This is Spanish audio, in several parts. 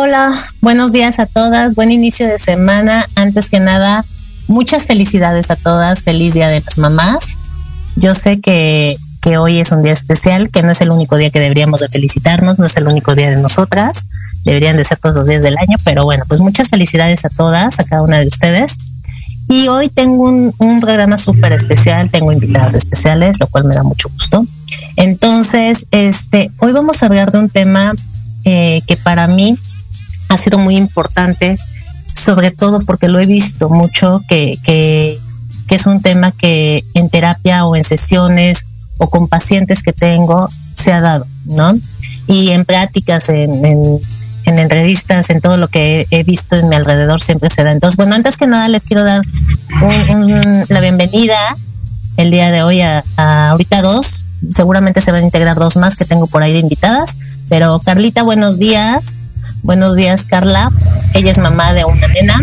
Hola, buenos días a todas, buen inicio de semana. Antes que nada, muchas felicidades a todas, feliz Día de las Mamás. Yo sé que, que hoy es un día especial, que no es el único día que deberíamos de felicitarnos, no es el único día de nosotras, deberían de ser todos los días del año, pero bueno, pues muchas felicidades a todas, a cada una de ustedes. Y hoy tengo un, un programa súper especial, tengo invitadas especiales, lo cual me da mucho gusto. Entonces, este, hoy vamos a hablar de un tema eh, que para mí ha sido muy importante, sobre todo porque lo he visto mucho, que, es un tema que en terapia o en sesiones o con pacientes que tengo se ha dado, ¿no? Y en prácticas, en, en, en entrevistas, en todo lo que he, he, visto en mi alrededor siempre se da. Entonces, bueno, antes que nada les quiero dar un, un, la bienvenida el día de hoy a, a ahorita dos, seguramente se van a integrar dos más que tengo por ahí de invitadas. Pero Carlita, buenos días. Buenos días, Carla. Ella es mamá de una nena.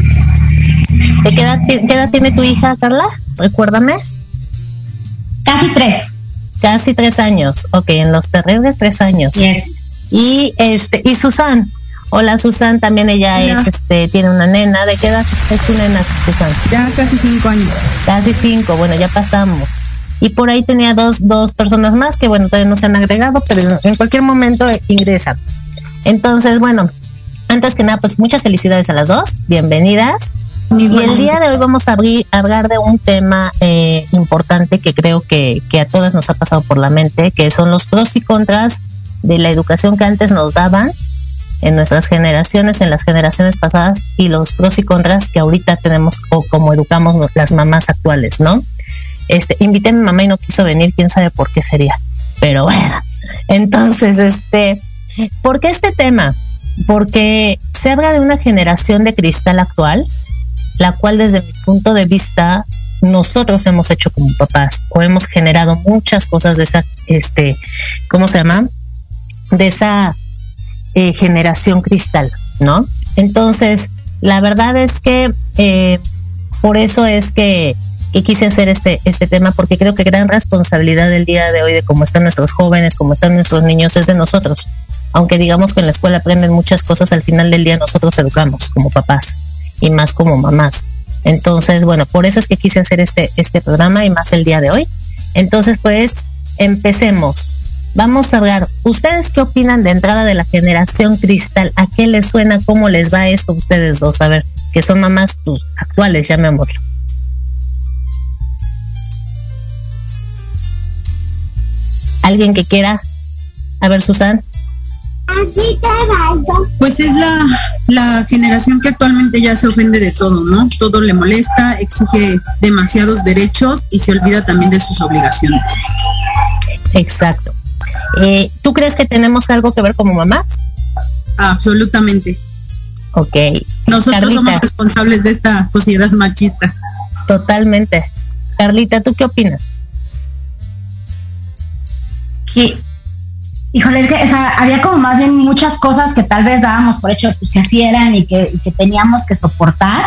¿De qué edad, qué edad tiene tu hija, Carla? Recuérdame. Casi tres. Casi tres años. Ok, en los terribles tres años. Yes. Y este, y Susan. Hola Susan, también ella Hola. es, este, tiene una nena. ¿De qué edad es tu nena, Susan? Ya casi cinco años. Casi cinco, bueno, ya pasamos y por ahí tenía dos, dos personas más que bueno, todavía no se han agregado, pero en cualquier momento ingresan. Entonces, bueno, antes que nada, pues muchas felicidades a las dos, bienvenidas. Y el día de hoy vamos a abrir, hablar de un tema eh, importante que creo que, que a todas nos ha pasado por la mente, que son los pros y contras de la educación que antes nos daban en nuestras generaciones, en las generaciones pasadas, y los pros y contras que ahorita tenemos o como educamos las mamás actuales, ¿no? este, invité a mi mamá y no quiso venir, quién sabe por qué sería. Pero bueno, entonces, este, ¿por qué este tema? Porque se habla de una generación de cristal actual, la cual desde mi punto de vista nosotros hemos hecho como papás o hemos generado muchas cosas de esa, este, ¿cómo se llama? De esa eh, generación cristal, ¿no? Entonces, la verdad es que eh, por eso es que y quise hacer este, este tema porque creo que gran responsabilidad del día de hoy de cómo están nuestros jóvenes, cómo están nuestros niños, es de nosotros. Aunque digamos que en la escuela aprenden muchas cosas, al final del día nosotros educamos como papás y más como mamás. Entonces, bueno, por eso es que quise hacer este, este programa y más el día de hoy. Entonces, pues, empecemos. Vamos a hablar, ¿ustedes qué opinan de entrada de la generación cristal? ¿A qué les suena? ¿Cómo les va esto a ustedes dos? A ver, que son mamás pues, actuales, llamémoslo. alguien que quiera. A ver, Susan. Pues es la, la generación que actualmente ya se ofende de todo, ¿no? Todo le molesta, exige demasiados derechos y se olvida también de sus obligaciones. Exacto. Eh, ¿Tú crees que tenemos algo que ver como mamás? Absolutamente. Ok. Nosotros Carlita. somos responsables de esta sociedad machista. Totalmente. Carlita, ¿tú qué opinas? que, híjole, es que o sea, había como más bien muchas cosas que tal vez dábamos por hecho que así eran y que, y que teníamos que soportar.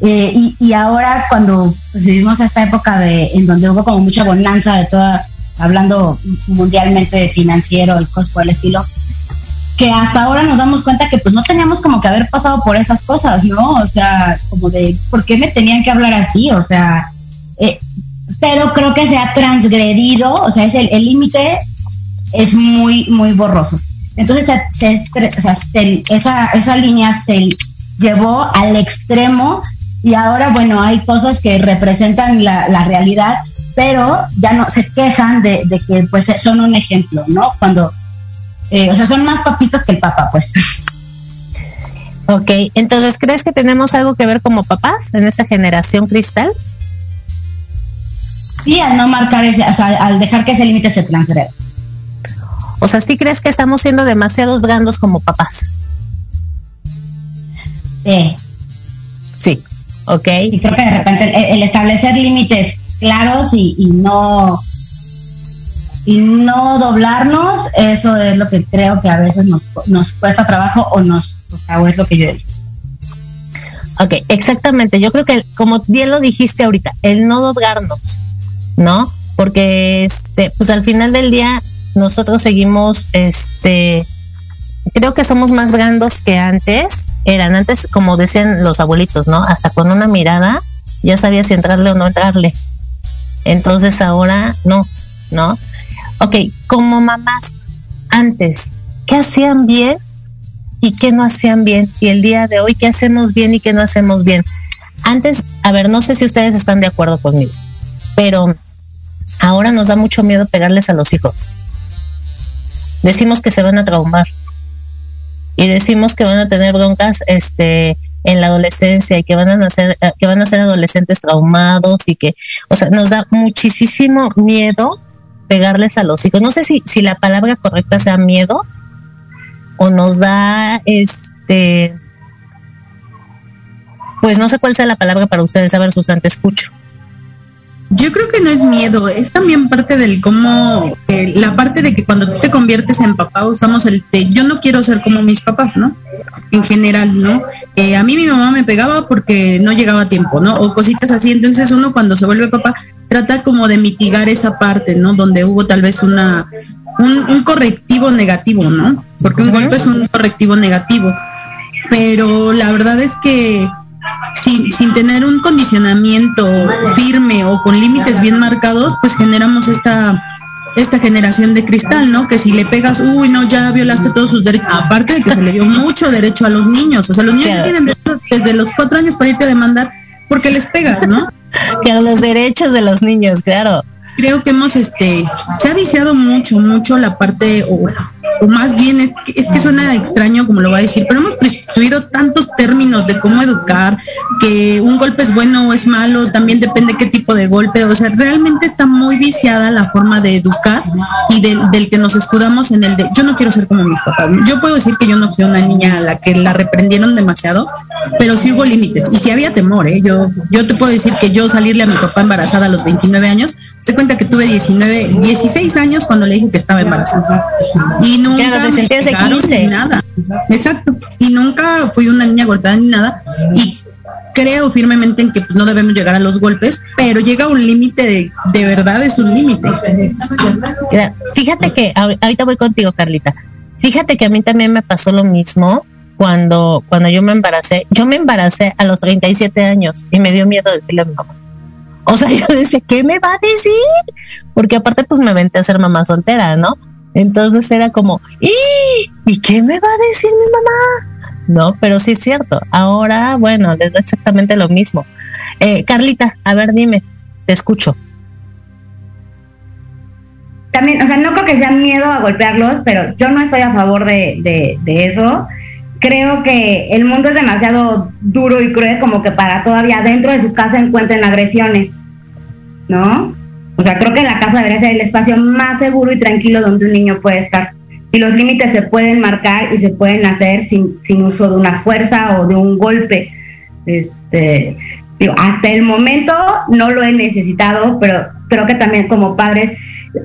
Eh, y, ahora cuando pues, vivimos esta época de, en donde hubo como mucha bonanza de toda, hablando mundialmente de financiero y cosas por el estilo, que hasta ahora nos damos cuenta que pues no teníamos como que haber pasado por esas cosas, ¿no? O sea, como de, ¿por qué me tenían que hablar así? O sea, eh, pero creo que se ha transgredido, o sea, es el límite es muy, muy borroso. Entonces, esa, esa línea se llevó al extremo y ahora, bueno, hay cosas que representan la, realidad, pero ya no se quejan de, que pues son un ejemplo, ¿no? Cuando, eh, o sea, son más papitos que el papá, pues. Ok, entonces, ¿crees que tenemos algo que ver como papás en esta generación cristal? Sí, al no marcar ese, o sea, al dejar que ese límite se transgreda. O sea, ¿sí crees que estamos siendo demasiados grandos como papás? Sí. Sí, ok. Y creo que de repente el, establecer límites claros y, no y no doblarnos, eso es lo que creo que a veces nos, nos cuesta trabajo o nos, o es lo que yo he Ok, exactamente. Yo creo que, como bien lo dijiste ahorita, el no doblarnos, ¿no? Porque, este, pues al final del día, nosotros seguimos, este, creo que somos más grandes que antes. Eran antes, como decían los abuelitos, ¿no? Hasta con una mirada ya sabía si entrarle o no entrarle. Entonces ahora no, ¿no? Ok, como mamás, antes, ¿qué hacían bien y qué no hacían bien? Y el día de hoy, ¿qué hacemos bien y qué no hacemos bien? Antes, a ver, no sé si ustedes están de acuerdo conmigo, pero ahora nos da mucho miedo pegarles a los hijos decimos que se van a traumar. Y decimos que van a tener broncas este en la adolescencia y que van a nacer eh, que van a ser adolescentes traumados y que o sea nos da muchísimo miedo pegarles a los hijos. No sé si si la palabra correcta sea miedo o nos da este pues no sé cuál sea la palabra para ustedes. A ver Susan te escucho yo creo que no es miedo, es también parte del cómo, eh, la parte de que cuando tú te conviertes en papá usamos el te, yo no quiero ser como mis papás, ¿no? En general, ¿no? Eh, a mí mi mamá me pegaba porque no llegaba a tiempo, ¿no? O cositas así, entonces uno cuando se vuelve papá trata como de mitigar esa parte, ¿no? Donde hubo tal vez una, un, un correctivo negativo, ¿no? Porque un golpe es un correctivo negativo. Pero la verdad es que sin, sin tener un condicionamiento firme o con límites bien marcados, pues generamos esta esta generación de cristal, ¿no? Que si le pegas, uy, no, ya violaste todos sus derechos. Aparte de que se le dio mucho derecho a los niños. O sea, los niños tienen derecho desde los cuatro años para irte a demandar porque les pegas, ¿no? Claro, los derechos de los niños, claro creo que hemos, este, se ha viciado mucho, mucho la parte, o, más bien es que, es que suena extraño como lo va a decir, pero hemos prescribido tantos términos de cómo educar, que un golpe es bueno o es malo, también depende qué tipo de golpe, o sea, realmente está muy viciada la forma de educar y del, del que nos escudamos en el de, yo no quiero ser como mis papás, yo puedo decir que yo no fui una niña a la que la reprendieron demasiado, pero sí hubo límites y sí había temor, ¿eh? yo, yo te puedo decir que yo salirle a mi papá embarazada a los 29 años, se cuenta que tuve 19, 16 años cuando le dije que estaba embarazada. Y nunca me pegaron ni nada. Exacto. Y nunca fui una niña golpeada ni nada. Y creo firmemente en que pues, no debemos llegar a los golpes, pero llega un límite de, verdad, es un límite. Fíjate que ahorita voy contigo, Carlita. Fíjate que a mí también me pasó lo mismo cuando, cuando yo me embaracé. Yo me embaracé a los 37 años y me dio miedo decirle a mi mamá. O sea, yo decía, ¿qué me va a decir? Porque aparte, pues me venté a ser mamá soltera, ¿no? Entonces era como, ¿y, ¿y qué me va a decir mi mamá? No, pero sí es cierto. Ahora, bueno, les da exactamente lo mismo. Eh, Carlita, a ver, dime, te escucho. También, o sea, no creo que sea miedo a golpearlos, pero yo no estoy a favor de, de eso creo que el mundo es demasiado duro y cruel como que para todavía dentro de su casa encuentren agresiones, ¿no? O sea, creo que la casa debería ser el espacio más seguro y tranquilo donde un niño puede estar. Y los límites se pueden marcar y se pueden hacer sin, sin uso de una fuerza o de un golpe. Este, hasta el momento no lo he necesitado, pero creo que también como padres,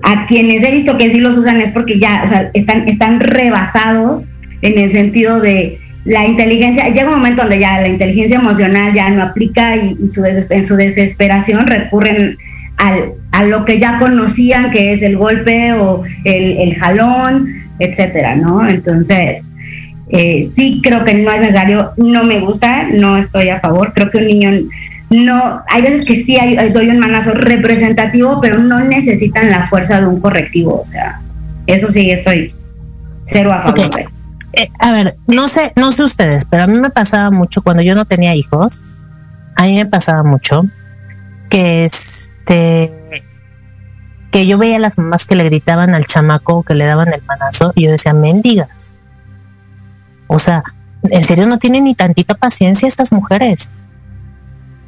a quienes he visto que sí los usan es porque ya, están, están rebasados en el sentido de la inteligencia, llega un momento donde ya la inteligencia emocional ya no aplica y, su en su desesperación recurren al, a lo que ya conocían, que es el golpe o el, jalón, etcétera, ¿no? Entonces, eh, sí creo que no es necesario, no me gusta, no estoy a favor, creo que un niño no, hay veces que sí hay, doy un manazo representativo, pero no necesitan la fuerza de un correctivo, o sea, eso sí estoy cero a favor. Eh, a ver, no sé, no sé ustedes, pero a mí me pasaba mucho cuando yo no tenía hijos, a mí me pasaba mucho que este que yo veía a las mamás que le gritaban al chamaco que le daban el manazo y yo decía, mendigas. O sea, en serio no tienen ni tantita paciencia estas mujeres.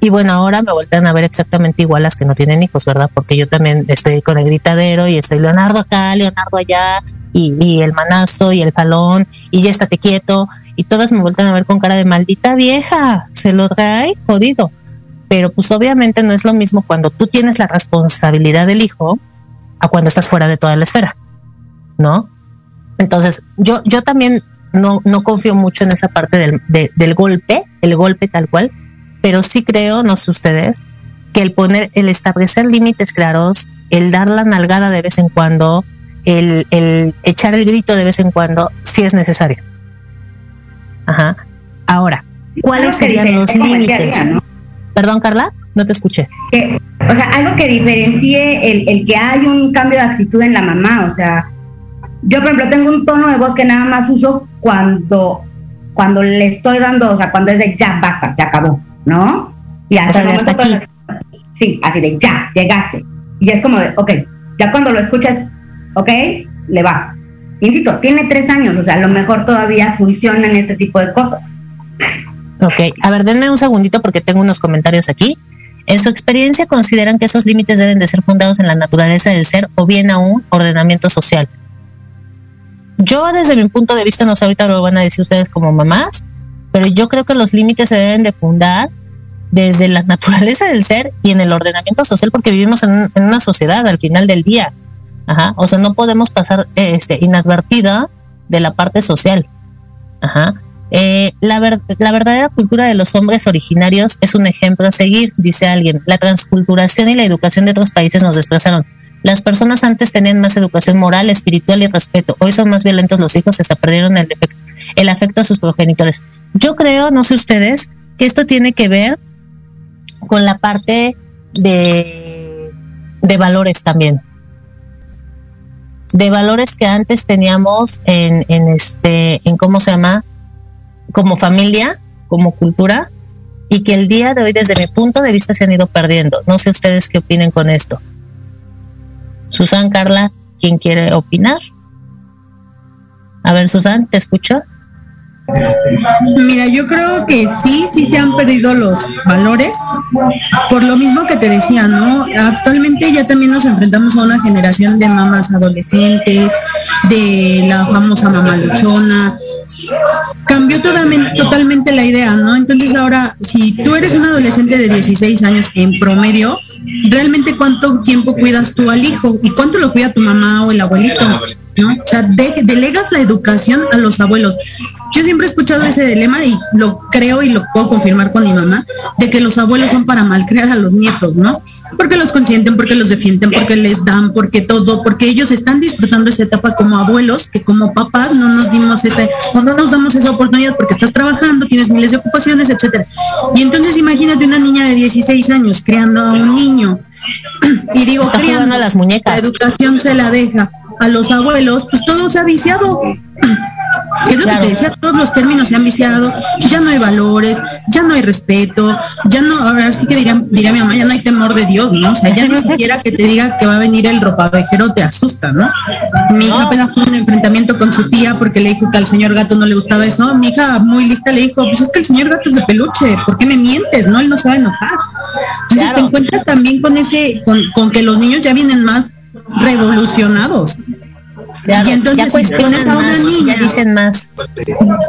Y bueno, ahora me voltean a ver exactamente igual las que no tienen hijos, ¿verdad? Porque yo también estoy con el gritadero y estoy Leonardo acá, Leonardo allá, y, el manazo y el jalón, y ya estate quieto. Y todas me voltean a ver con cara de maldita vieja, se lo trae jodido. Pero pues obviamente no es lo mismo cuando tú tienes la responsabilidad del hijo a cuando estás fuera de toda la esfera, ¿no? Entonces, yo, yo también no, no confío mucho en esa parte del, del golpe, el golpe tal cual, pero sí creo, no sé ustedes, que el poner, el establecer límites claros, el dar la nalgada de vez en cuando, el, el echar el grito de vez en cuando, sí es necesario. Ajá. Ahora, ¿cuáles serían los límites? Perdón, Carla, no te escuché. o sea, algo que diferencie el, el que hay un cambio de actitud en la mamá, o sea, yo por ejemplo tengo un tono de voz que nada más uso cuando cuando le estoy dando, o sea, cuando es de ya basta, se acabó. ¿no? Y hasta, aquí. sí, así de ya, llegaste. Y es como de, ok, ya cuando lo escuchas, ok, le va. Insisto, tiene tres años, o sea, a lo mejor todavía funcionan este tipo de cosas. Ok, a ver, denme un segundito porque tengo unos comentarios aquí. En su experiencia, ¿consideran que esos límites deben de ser fundados en la naturaleza del ser o bien a un ordenamiento social? Yo, desde mi punto de vista, no sé, ahorita lo van a decir ustedes como mamás, pero yo creo que los límites se deben de fundar desde la naturaleza del ser y en el ordenamiento social porque vivimos en, una sociedad al final del día. Ajá. O sea, no podemos pasar este, inadvertida de la parte social. Ajá. Eh, la, la verdadera cultura de los hombres originarios es un ejemplo a seguir, dice alguien. La transculturación y la educación de otros países nos desplazaron. Las personas antes tenían más educación moral, espiritual y respeto. Hoy son más violentos los hijos, se perdieron el, el afecto a sus progenitores. Yo creo, no sé ustedes, que esto tiene que ver con la parte de valores también. De valores que antes teníamos en, en este, en cómo se llama, como familia, como cultura, y que el día de hoy, desde mi punto de vista, se han ido perdiendo. No sé ustedes qué opinen con esto. Susan, Carla, ¿quién quiere opinar? A ver, Susan, ¿te escucho? Mira, yo creo que sí, sí se han perdido los valores, por lo mismo que te decía, ¿no? Actualmente ya también nos enfrentamos a una generación de mamás adolescentes, de la famosa mamá luchona. Cambió totalmente, la idea, ¿no? Entonces ahora, si tú eres un adolescente de 16 años en promedio, realmente cuánto tiempo cuidas tú al hijo y cuánto lo cuida tu mamá o el abuelito. ¿No? O sea, delegas la educación a los abuelos. Yo siempre he escuchado ese dilema y lo creo y lo puedo confirmar con mi mamá, de que los abuelos son para malcriar a los nietos, ¿no? Porque los consienten, porque los defienden, porque les dan, porque todo, porque ellos están disfrutando esa etapa como abuelos, que como papás no nos dimos esa, no nos damos esa oportunidad porque estás trabajando, tienes miles de ocupaciones, etcétera. Y entonces imagínate una niña de 16 años criando a un niño. Y digo, criando, las muñecas. La educación se la deja a los abuelos, pues todo se ha viciado. Que es lo que te decía, todos los términos se han viciado, ya no hay valores, ya no hay respeto, ya no, ahora sí que diría, diría mi mamá, ya no hay temor de Dios, ¿no? O sea, ya ni siquiera que te diga que va a venir el ropavejero te asusta, ¿no? Mi hija apenas fue un enfrentamiento con su tía porque le dijo que al señor gato no le gustaba eso. Mi hija muy lista le dijo, pues es que el señor gato es de peluche, ¿por qué me mientes? No, él no se va a enojar. Entonces te encuentras también con ese, con, con que los niños ya vienen más revolucionados. y entonces pones a una niña, dicen más.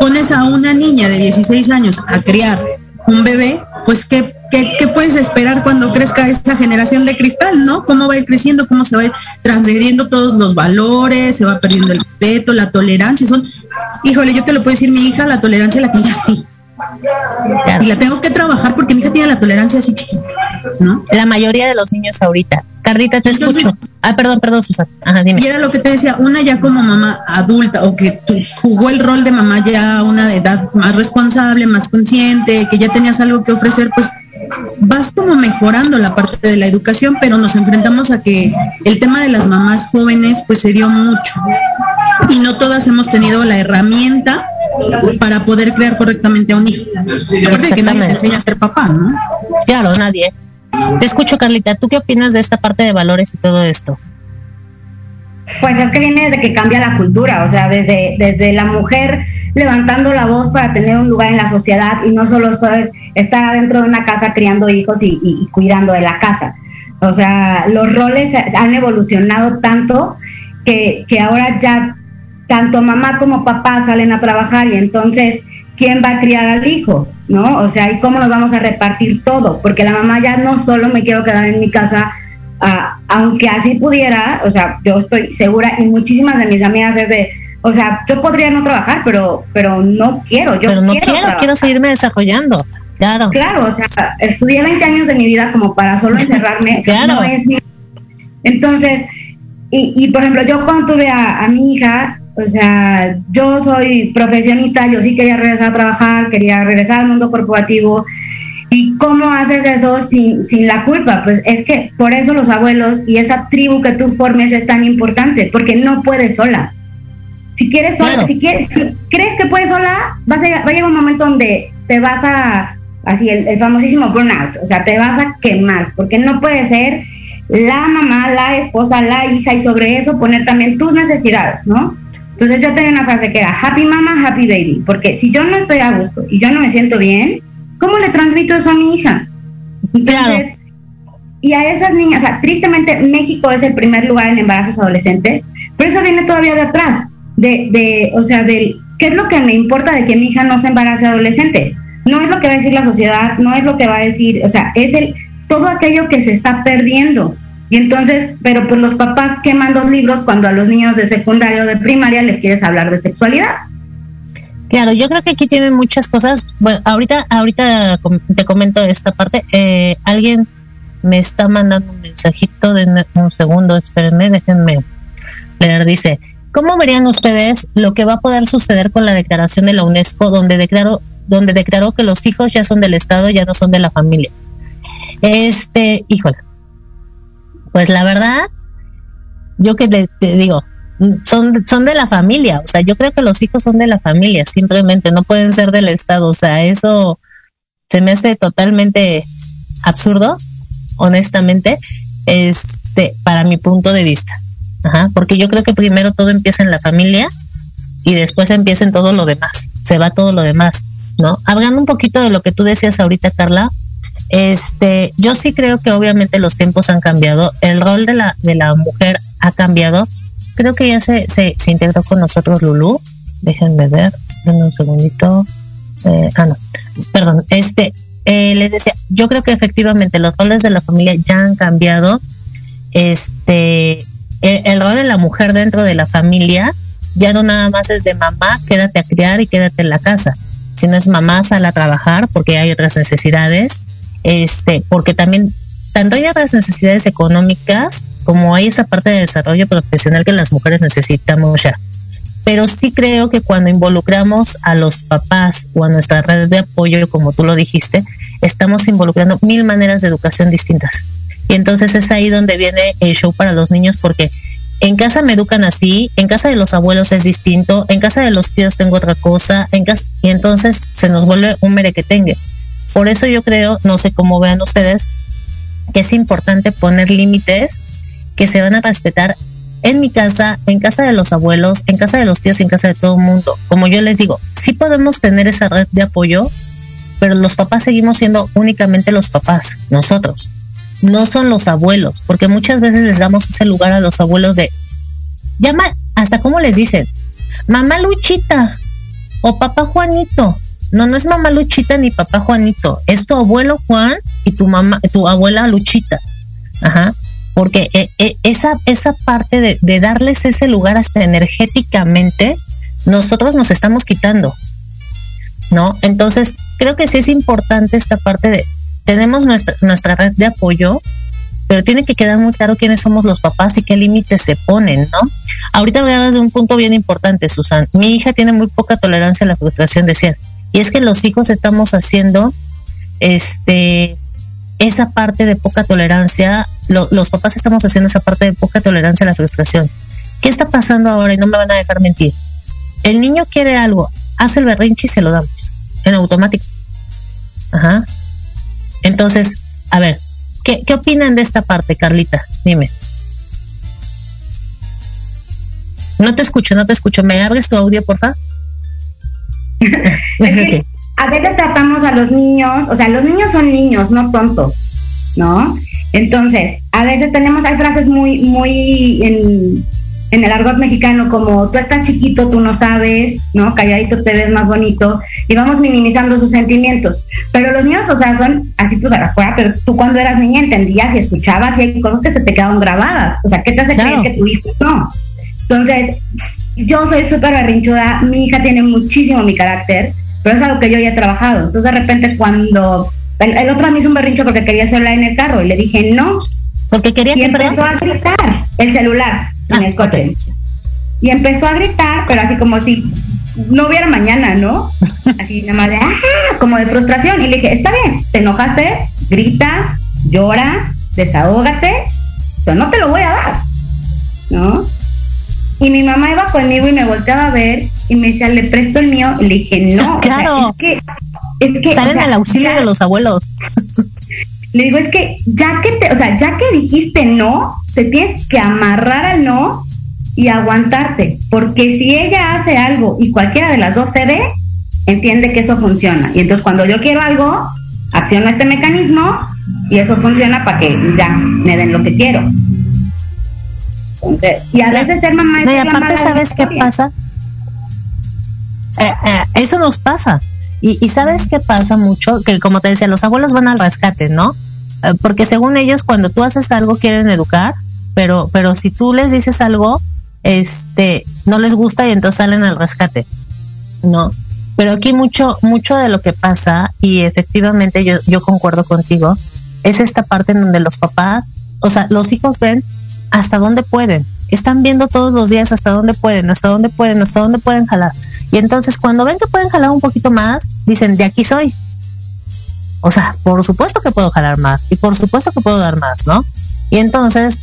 Pones a una niña de 16 años a criar un bebé, pues ¿qué, qué, puedes esperar cuando crezca esta generación de cristal, no? ¿Cómo va a ir creciendo? ¿Cómo se va a ir transgrediendo todos los valores? ¿Se va perdiendo el respeto, la tolerancia? Son híjole, yo te lo puedo decir, mi hija la tolerancia la tiene así. Y la tengo que trabajar porque mi hija tiene la tolerancia así chiquita, ¿no? La mayoría de los niños ahorita. Carlita, te escucho. Ah, perdón, perdón, Susana. Ajá, dime. Y era lo que te decía, una ya como mamá adulta o que jugó el rol de mamá ya una de edad más responsable, más consciente, que ya tenías algo que ofrecer, pues vas como mejorando la parte de la educación, pero nos enfrentamos a que el tema de las mamás jóvenes pues se dio mucho y no todas hemos tenido la herramienta para poder crear correctamente a un hijo. Aparte que nadie te enseña a ser papá, ¿no? Claro, nadie. Te escucho, Carlita. ¿Tú qué opinas de esta parte de valores y todo esto? Pues es que viene desde que cambia la cultura, o sea, desde, desde la mujer levantando la voz para tener un lugar en la sociedad y no solo ser, estar adentro de una casa criando hijos y, y cuidando de la casa. O sea, los roles han evolucionado tanto que, que ahora ya tanto mamá como papá salen a trabajar y entonces, ¿quién va a criar al hijo? ¿No? O sea, ¿y cómo nos vamos a repartir todo? Porque la mamá ya no solo me quiero quedar en mi casa, ah, aunque así pudiera, o sea, yo estoy segura y muchísimas de mis amigas es de, o sea, yo podría no trabajar, pero, pero no quiero, yo pero no quiero, quiero, quiero seguirme desarrollando. Claro. Claro, o sea, estudié 20 años de mi vida como para solo encerrarme. claro. No es Entonces, y, y, por ejemplo, yo cuando tuve a, a mi hija, o sea, yo soy profesionista, yo sí quería regresar a trabajar, quería regresar al mundo corporativo. ¿Y cómo haces eso sin, sin la culpa? Pues es que por eso los abuelos y esa tribu que tú formes es tan importante, porque no puedes sola. Si quieres sola, claro. si, quieres, si crees que puedes sola, vas a, va a llegar un momento donde te vas a, así el, el famosísimo burnout, o sea, te vas a quemar, porque no puede ser la mamá, la esposa, la hija y sobre eso poner también tus necesidades, ¿no? Entonces yo tenía una frase que era happy mama, happy baby, porque si yo no estoy a gusto y yo no me siento bien, ¿cómo le transmito eso a mi hija? Entonces, claro. y a esas niñas, o sea, tristemente México es el primer lugar en embarazos adolescentes, pero eso viene todavía de atrás, de, de o sea, de qué es lo que me importa de que mi hija no se embarace adolescente. No es lo que va a decir la sociedad, no es lo que va a decir, o sea, es el todo aquello que se está perdiendo. Y entonces, pero pues los papás queman dos libros cuando a los niños de secundaria o de primaria les quieres hablar de sexualidad. Claro, yo creo que aquí tienen muchas cosas. Bueno, ahorita, ahorita te comento esta parte. Eh, alguien me está mandando un mensajito de un segundo, espérenme, déjenme leer. Dice, ¿cómo verían ustedes lo que va a poder suceder con la declaración de la UNESCO donde declaró, donde declaró que los hijos ya son del Estado, ya no son de la familia? Este, híjole, pues la verdad, yo que te, digo, son, son de la familia, o sea, yo creo que los hijos son de la familia, simplemente no pueden ser del Estado, o sea, eso se me hace totalmente absurdo, honestamente, este, para mi punto de vista. Ajá, porque yo creo que primero todo empieza en la familia y después empieza en todo lo demás, se va todo lo demás, ¿no? Hablando un poquito de lo que tú decías ahorita, Carla, este, yo sí creo que obviamente los tiempos han cambiado, el rol de la, de la mujer ha cambiado. Creo que ya se, se, se integró con nosotros Lulu. Déjenme ver, denme un segundito. Eh, ah, no, perdón. Este, eh, les decía, yo creo que efectivamente los roles de la familia ya han cambiado. Este, el, el rol de la mujer dentro de la familia ya no nada más es de mamá, quédate a criar y quédate en la casa. Si no es mamá, sal a trabajar porque hay otras necesidades este, porque también tanto hay otras necesidades económicas como hay esa parte de desarrollo profesional que las mujeres necesitamos ya. Pero sí creo que cuando involucramos a los papás o a nuestra red de apoyo, como tú lo dijiste, estamos involucrando mil maneras de educación distintas. Y entonces es ahí donde viene el show para los niños porque en casa me educan así, en casa de los abuelos es distinto, en casa de los tíos tengo otra cosa, en casa, y entonces se nos vuelve un merequetengue. Por eso yo creo, no sé cómo vean ustedes, que es importante poner límites que se van a respetar en mi casa, en casa de los abuelos, en casa de los tíos, en casa de todo el mundo. Como yo les digo, sí podemos tener esa red de apoyo, pero los papás seguimos siendo únicamente los papás, nosotros. No son los abuelos, porque muchas veces les damos ese lugar a los abuelos de, llama, hasta cómo les dicen, mamá Luchita o papá Juanito. No, no es mamá Luchita ni papá Juanito, es tu abuelo Juan y tu mamá, tu abuela Luchita. Ajá. Porque eh, eh, esa, esa parte de, darles ese lugar hasta energéticamente nosotros nos estamos quitando, ¿no? Entonces, creo que sí es importante esta parte de, tenemos nuestra, nuestra red de apoyo, pero tiene que quedar muy claro quiénes somos los papás y qué límites se ponen, ¿no? Ahorita voy a de un punto bien importante, Susan. Mi hija tiene muy poca tolerancia a la frustración, decías. Y es que los hijos estamos haciendo este esa parte de poca tolerancia, los papás estamos haciendo esa parte de poca tolerancia a la frustración. ¿Qué está pasando ahora? Y no me van a dejar mentir. El niño quiere algo, hace el berrinche y se lo damos, en automático. Ajá. Entonces, a ver, ¿qué, qué opinan de esta parte, Carlita? Dime. No te escucho, no te escucho. ¿Me abres tu audio, por favor? Es que a veces tratamos a los niños, o sea, los niños son niños, no tontos, ¿no? Entonces, a veces tenemos, hay frases muy, muy en, en el argot mexicano como tú estás chiquito, tú no sabes, ¿no? Calladito te ves más bonito y vamos minimizando sus sentimientos. Pero los niños, o sea, son así pues a la fuera, pero tú cuando eras niña entendías y escuchabas y hay cosas que se te quedaron grabadas. O sea, ¿qué te hace creer que tu hijo no? Entonces, yo soy súper berrinchuda, mi hija tiene muchísimo mi carácter, pero es algo que yo ya he trabajado. Entonces, de repente, cuando el, otro me hizo un berrincho porque quería hacerla en el carro y le dije no. Porque quería y empezó a gritar el celular en ah, el coche. Y empezó a gritar, pero así como si no hubiera mañana, ¿no? Así nada más de, ah, como de frustración. Y le dije, está bien, te enojaste, grita, llora, desahógate, pero no te lo voy a dar, ¿no? Y mi mamá iba conmigo y me volteaba a ver y me decía, le presto el mío. Y le dije, no. Claro. es que, es que. Salen al auxilio de los abuelos. Le digo, es que ya que te, o sea, ya que dijiste no, te tienes que amarrar al no y aguantarte. Porque si ella hace algo y cualquiera de las dos cede, entiende que eso funciona. Y entonces cuando yo quiero algo, acciono este mecanismo y eso funciona para que ya me den lo que quiero y a veces ser mamá es aparte, ¿sabes qué pasa? Eh, eh, eso nos pasa. Y, sabes qué pasa mucho, que como te decía, los abuelos van al rescate, ¿no? Eh, porque según ellos, cuando tú haces algo, quieren educar, pero, pero si tú les dices algo, este, no les gusta y entonces salen al rescate, ¿no? Pero aquí mucho, mucho de lo que pasa, y efectivamente yo, yo concuerdo contigo, es esta parte en donde los papás, o sea, los hijos ven hasta dónde pueden. Están viendo todos los días hasta dónde pueden, hasta dónde pueden, hasta dónde pueden jalar. Y entonces cuando ven que pueden jalar un poquito más, dicen, de aquí soy. O sea, por supuesto que puedo jalar más y por supuesto que puedo dar más, ¿no? Y entonces,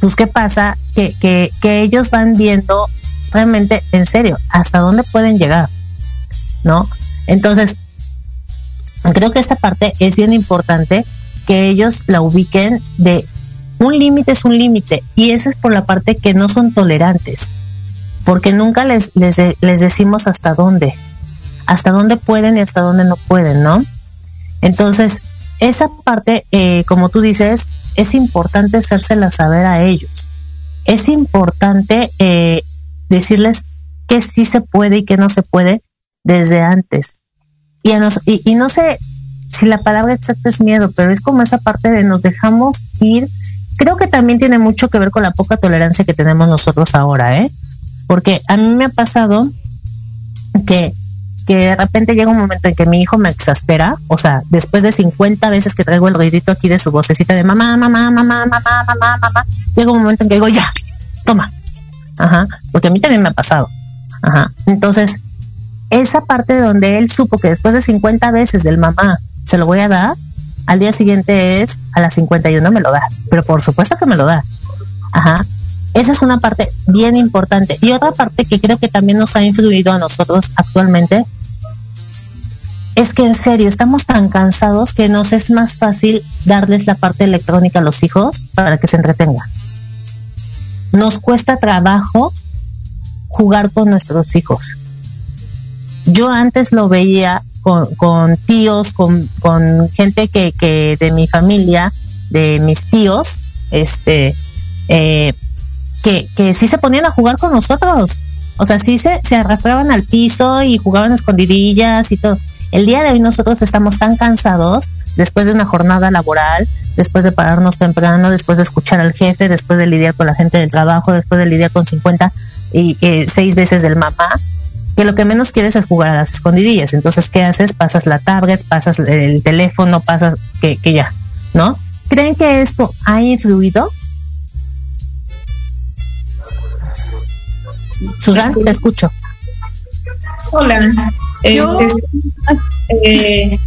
pues, ¿qué pasa? Que, que, que ellos van viendo realmente, en serio, hasta dónde pueden llegar, ¿no? Entonces, creo que esta parte es bien importante que ellos la ubiquen de un límite es un límite y esa es por la parte que no son tolerantes, porque nunca les, les, les decimos hasta dónde, hasta dónde pueden y hasta dónde no pueden, ¿no? Entonces, esa parte, eh, como tú dices, es importante hacérsela saber a ellos. Es importante eh, decirles que sí se puede y que no se puede desde antes. Y, y, y no sé si la palabra exacta es miedo, pero es como esa parte de nos dejamos ir creo que también tiene mucho que ver con la poca tolerancia que tenemos nosotros ahora, ¿eh? Porque a mí me ha pasado que, que de repente llega un momento en que mi hijo me exaspera, o sea, después de 50 veces que traigo el ruidito aquí de su vocecita de mamá, mamá, mamá, mamá, mamá, mamá, llega un momento en que digo, ya, toma. Ajá, porque a mí también me ha pasado. Ajá. Entonces, esa parte donde él supo que después de 50 veces del mamá se lo voy a dar, al día siguiente es a las 51 me lo da, pero por supuesto que me lo da. Ajá. Esa es una parte bien importante. Y otra parte que creo que también nos ha influido a nosotros actualmente es que en serio estamos tan cansados que nos es más fácil darles la parte electrónica a los hijos para que se entretengan. Nos cuesta trabajo jugar con nuestros hijos. Yo antes lo veía con, tíos, con, gente que, que, de mi familia, de mis tíos, este, eh, que, que sí se ponían a jugar con nosotros. O sea, sí se, se arrastraban al piso y jugaban escondidillas y todo. El día de hoy nosotros estamos tan cansados después de una jornada laboral, después de pararnos temprano, después de escuchar al jefe, después de lidiar con la gente del trabajo, después de lidiar con 50 y eh, seis veces del mamá, que lo que menos quieres es jugar a las escondidillas. Entonces, ¿qué haces? Pasas la tablet, pasas el teléfono, pasas que, que ya, ¿no? ¿Creen que esto ha influido? Susan, te escucho. Hola. Yo, eh,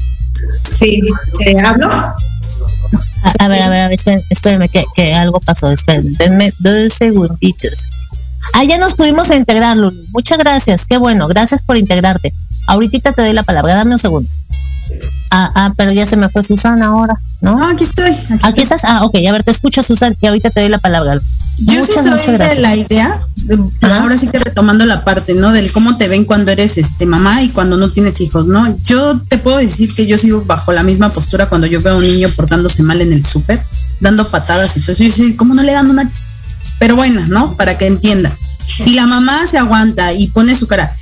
sí, eh, ¿hablo? A, ver, a ver, a ver, espérenme, que, que algo pasó. Espérenme, denme dos segunditos. Ah, ya nos pudimos integrar, Lulu. Muchas gracias, qué bueno, gracias por integrarte. Ahorita te doy la palabra, dame un segundo. Ah, ah, pero ya se me fue Susana ahora, ¿no? aquí estoy. Aquí, estás. Ah, ok, a ver, te escucho, Susana, y ahorita te doy la palabra. Yo sí soy de la idea, ahora sí que retomando la parte, ¿no? Del cómo te ven cuando eres este mamá y cuando no tienes hijos, ¿no? Yo te puedo decir que yo sigo bajo la misma postura cuando yo veo a un niño portándose mal en el súper, dando patadas y todo eso. Yo sí, ¿cómo no le dan una? Pero buena, ¿no? Para que entienda. Y la mamá se aguanta y pone su cara.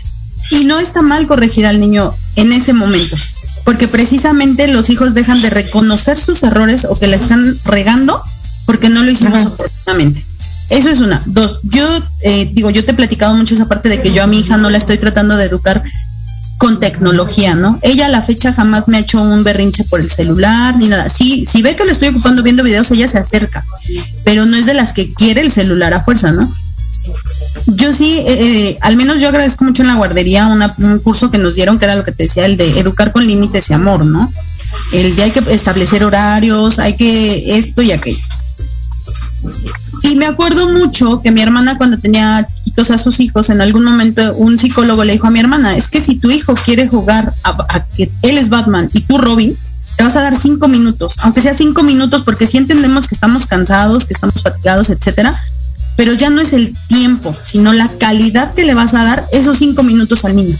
Y no está mal corregir al niño en ese momento, porque precisamente los hijos dejan de reconocer sus errores o que la están regando porque no lo hicimos oportunamente. Eso es una. Dos, yo eh, digo, yo te he platicado mucho esa parte de que yo a mi hija no la estoy tratando de educar con tecnología, ¿no? Ella a la fecha jamás me ha hecho un berrinche por el celular ni nada. Sí, si ve que lo estoy ocupando viendo videos, ella se acerca, pero no es de las que quiere el celular a fuerza, ¿no? Yo sí, eh, eh, al menos yo agradezco mucho en la guardería un curso que nos dieron, que era lo que te decía, el de educar con límites y amor, ¿no? El de hay que establecer horarios, hay que esto y aquello. Y me acuerdo mucho que mi hermana cuando tenía a sus hijos, en algún momento un psicólogo le dijo a mi hermana, es que si tu hijo quiere jugar a, que él es Batman y tú Robin, te vas a dar cinco minutos, aunque sea cinco minutos, porque si entendemos que estamos cansados, que estamos fatigados, etcétera, pero ya no es el tiempo, sino la calidad que le vas a dar esos cinco minutos al niño,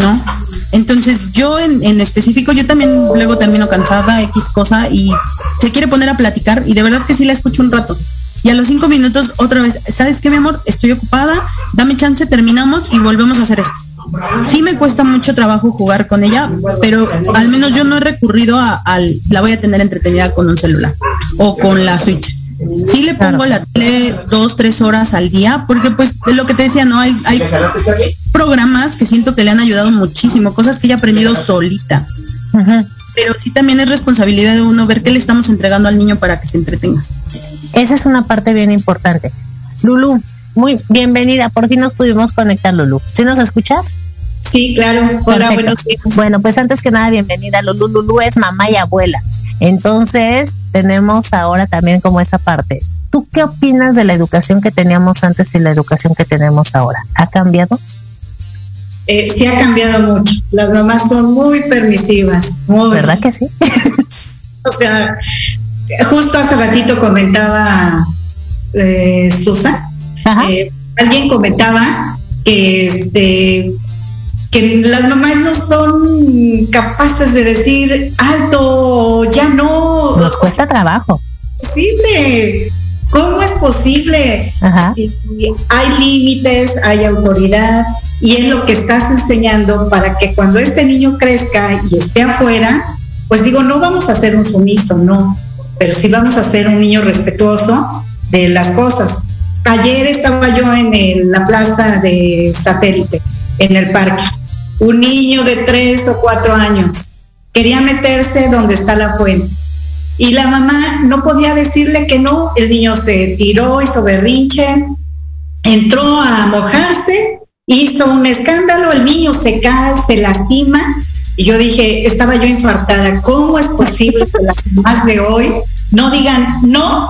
¿no? Entonces yo en, en específico, yo también luego termino cansada, X cosa, y se quiere poner a platicar, y de verdad que sí la escucho un rato. Y a los cinco minutos otra vez, ¿sabes qué, mi amor? Estoy ocupada, dame chance, terminamos y volvemos a hacer esto. Sí me cuesta mucho trabajo jugar con ella, pero al menos yo no he recurrido a, al, la voy a tener entretenida con un celular o con la Switch Sí le pongo la tele dos, tres horas al día, porque pues de lo que te decía, no hay, hay programas que siento que le han ayudado muchísimo, cosas que ella ha aprendido solita. Pero sí también es responsabilidad de uno ver qué le estamos entregando al niño para que se entretenga. Esa es una parte bien importante. Lulu, muy bienvenida, por fin nos pudimos conectar, Lulu. ¿Sí nos escuchas? Sí, claro. Hola, buenos días. Bueno, pues antes que nada, bienvenida, Lulu. Lulu es mamá y abuela. Entonces, tenemos ahora también como esa parte. ¿Tú qué opinas de la educación que teníamos antes y la educación que tenemos ahora? ¿Ha cambiado? Eh, sí ha cambiado mucho. Las mamás son muy permisivas. ¿Verdad que sí? o sea, justo hace ratito comentaba eh, Susan, eh, alguien comentaba que este que las mamás no son capaces de decir alto, ya no. Nos cuesta trabajo. Posible. ¿Cómo es posible? hay límites, hay autoridad y es lo que estás enseñando para que cuando este niño crezca y esté afuera, pues digo, no vamos a ser un sumiso, no, pero sí vamos a ser un niño respetuoso de las cosas. Ayer estaba yo en la plaza de satélite, en el parque, un niño de tres o cuatro años. Quería meterse donde está la fuente. Y la mamá no podía decirle que no. El niño se tiró, hizo berrinche, entró a mojarse, hizo un escándalo, el niño se cae, se lastima. Y yo dije, estaba yo infartada, ¿cómo es posible que las mamás de hoy no digan no?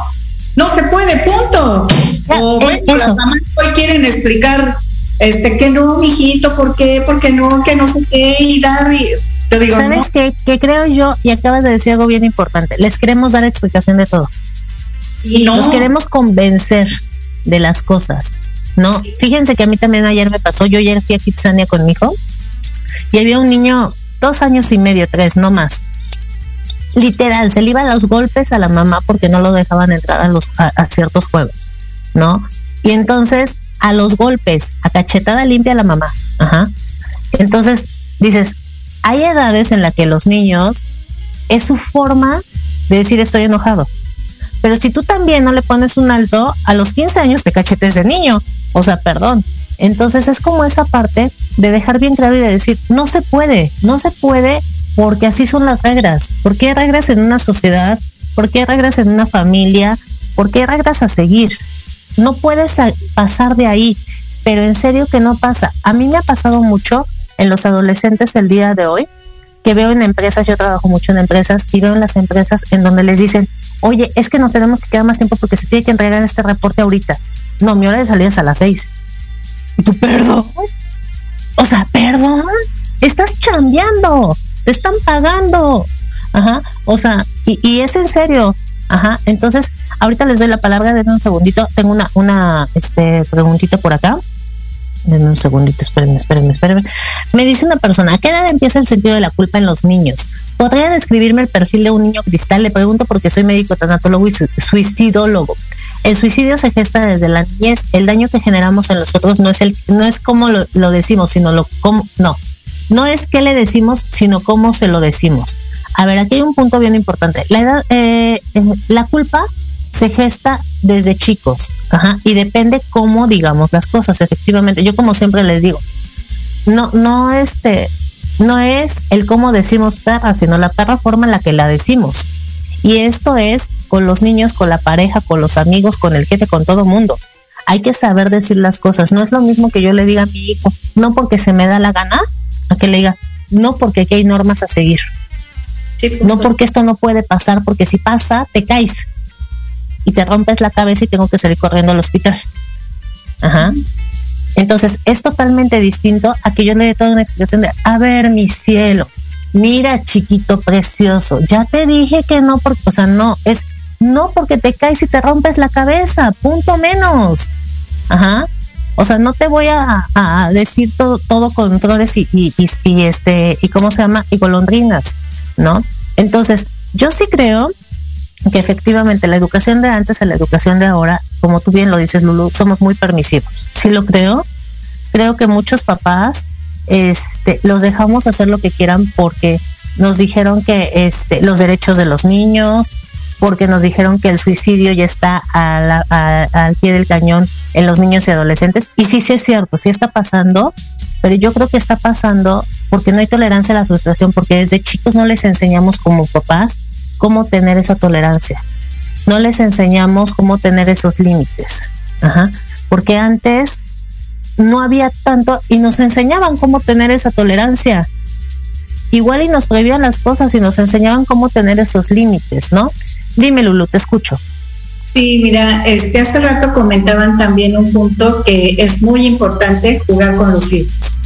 No se puede, punto. O bueno, las mamás hoy quieren explicar este, que no, mijito, ¿por qué? ¿Por qué no? Que no sé qué, y dar, y te digo, ¿Sabes qué? Que creo yo, y acabas de decir algo bien importante, les queremos dar explicación de todo. Y no. Nos queremos convencer de las cosas, ¿no? Fíjense que a mí también ayer me pasó, yo ayer fui a Kitsania con mi hijo, y había un niño, dos años y medio, tres, no más. Literal, se le iba a los golpes a la mamá porque no lo dejaban entrar a, los, a ciertos juegos, ¿no? Y entonces a los golpes, a cachetada limpia la mamá. Ajá. Entonces, dices, hay edades en las que los niños es su forma de decir estoy enojado. Pero si tú también no le pones un alto, a los 15 años te cachetes de niño. O sea, perdón. Entonces es como esa parte de dejar bien claro y de decir, no se puede, no se puede porque así son las reglas. porque hay reglas en una sociedad? porque hay reglas en una familia? porque hay reglas a seguir? No puedes pasar de ahí, pero en serio que no pasa. A mí me ha pasado mucho en los adolescentes el día de hoy, que veo en empresas, yo trabajo mucho en empresas, y veo en las empresas en donde les dicen, oye, es que nos tenemos que quedar más tiempo porque se tiene que entregar este reporte ahorita. No, mi hora de salida es a las seis. Y tú, perdón. O sea, perdón. Estás chambeando. Te están pagando. Ajá. O sea, y, es en serio. Ajá. Entonces, ahorita les doy la palabra, denme un segundito. Tengo una, una este, preguntita por acá. Denme un segundito, espérenme, espérenme, espérenme. Me dice una persona, ¿a qué edad empieza el sentido de la culpa en los niños? ¿Podría describirme el perfil de un niño cristal? Le pregunto porque soy médico tanatólogo y suicidólogo. El suicidio se gesta desde la niñez. El daño que generamos en los otros no es el, no es como lo, decimos, sino lo como, no. No es qué le decimos, sino cómo se lo decimos. A ver, aquí hay un punto bien importante. La edad, eh, eh, la culpa se gesta desde chicos, ajá, y depende cómo digamos las cosas. Efectivamente, yo como siempre les digo, no, no este, no es el cómo decimos perra, sino la perra forma en la que la decimos. Y esto es con los niños, con la pareja, con los amigos, con el jefe, con todo mundo. Hay que saber decir las cosas. No es lo mismo que yo le diga a mi hijo, no porque se me da la gana, a que le diga, no porque aquí hay normas a seguir. no porque esto no puede pasar, porque si pasa, te caes y te rompes la cabeza y tengo que salir corriendo al hospital. Ajá. Entonces, es totalmente distinto a que yo le dé toda una expresión de, a ver, mi cielo, mira chiquito precioso, ya te dije que no, porque, o sea, no, es no porque te caes y te rompes la cabeza, punto menos. Ajá. O sea, no te voy a, decir todo, todo con flores y, este, y cómo se llama, y golondrinas, ¿no? Entonces, yo sí creo que efectivamente la educación de antes a la educación de ahora, como tú bien lo dices, Lulu, somos muy permisivos. Sí lo creo. Creo que muchos papás este, los dejamos hacer lo que quieran porque nos dijeron que este, los derechos de los niños, porque nos dijeron que el suicidio ya está al pie del cañón en los niños y adolescentes. Y sí, sí es cierto, sí está pasando, pero yo creo que está pasando porque no hay tolerancia a la frustración, porque desde chicos no les enseñamos como papás cómo tener esa tolerancia. No les enseñamos cómo tener esos límites. Porque antes no había tanto y nos enseñaban cómo tener esa tolerancia. Igual y nos prohibían las cosas y nos enseñaban cómo tener esos límites, ¿no? Dime, Lulu, te escucho. Sí, mira, este hace rato comentaban también un punto que es muy importante jugar con los hijos.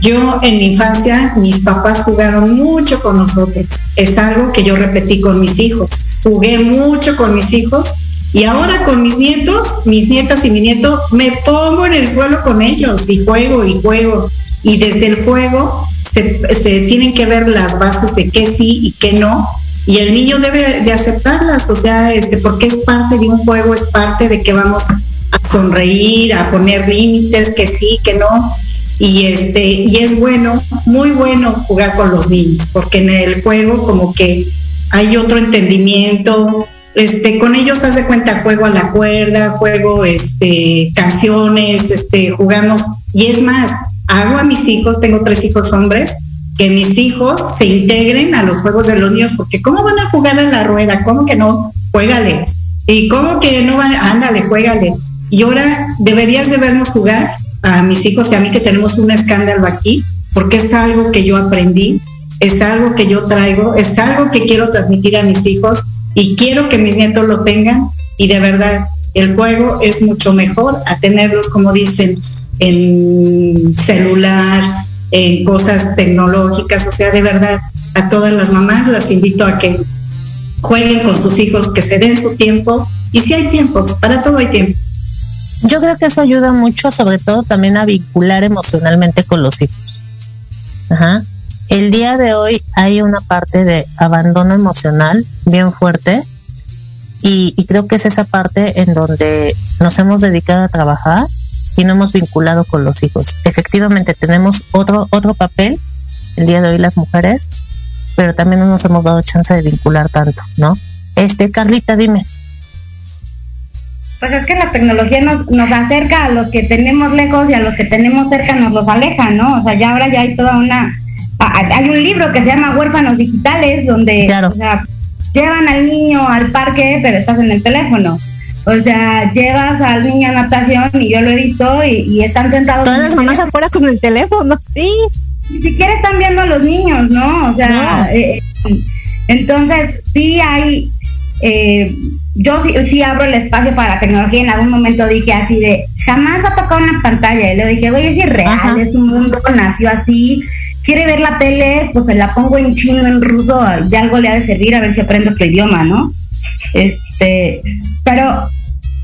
Yo en mi infancia, mis papás jugaron mucho con nosotros. Es algo que yo repetí con mis hijos. Jugué mucho con mis hijos y ahora con mis nietos, mis nietas y mi nieto, me pongo en el suelo con ellos y juego y juego. Y desde el juego se, tienen que ver las bases de qué sí y qué no. Y el niño debe de aceptarlas, o sea, este, porque es parte de un juego, es parte de que vamos a sonreír, a poner límites, que sí, que no. Y este, y es bueno, muy bueno jugar con los niños, porque en el juego como que hay otro entendimiento, este, con ellos hace cuenta juego a la cuerda, juego este, canciones, este, jugamos. Y es más, hago a mis hijos, tengo tres hijos hombres, que mis hijos se integren a los juegos de los niños, porque ¿cómo van a jugar a la rueda? ¿Cómo que no? Juégale. ¿Y cómo que no van? Ándale, juégale. Y ahora deberías de vernos jugar a mis hijos y a mí que tenemos un escándalo aquí, porque es algo que yo aprendí, es algo que yo traigo, es algo que quiero transmitir a mis hijos y quiero que mis nietos lo tengan y de verdad el juego es mucho mejor a tenerlos, como dicen, en celular, en cosas tecnológicas, o sea, de verdad, a todas las mamás las invito a que jueguen con sus hijos, que se den su tiempo, y si hay tiempo, pues, para todo hay tiempo. Yo creo que eso ayuda mucho, sobre todo también a vincular emocionalmente con los hijos. Ajá el día de hoy hay una parte de abandono emocional bien fuerte y, creo que es esa parte en donde nos hemos dedicado a trabajar y no hemos vinculado con los hijos. Efectivamente tenemos otro otro papel el día de hoy las mujeres, pero también no nos hemos dado chance de vincular tanto, ¿no? Este, Carlita, dime. Pues es que la tecnología nos, nos acerca a los que tenemos lejos y a los que tenemos cerca nos los aleja, ¿no? O sea, ya ahora ya hay toda una... Hay un libro que se llama Huérfanos Digitales, donde o sea, llevan al niño al parque, pero estás en el teléfono. O sea, llevas al niño a natación y yo lo he visto y, están sentados. Todas las mamás afuera con el teléfono, sí. Ni siquiera están viendo a los niños, ¿no? O sea, eh, entonces sí hay eh, yo sí, abro el espacio para la tecnología. En algún momento dije así de, jamás va a tocar una pantalla. Y le dije, güey, es irreal, es un mundo, nació así. Quiere ver la tele, pues se la pongo en chino, en ruso, de algo le ha de servir a ver si aprendo otro idioma, ¿no? Este, pero,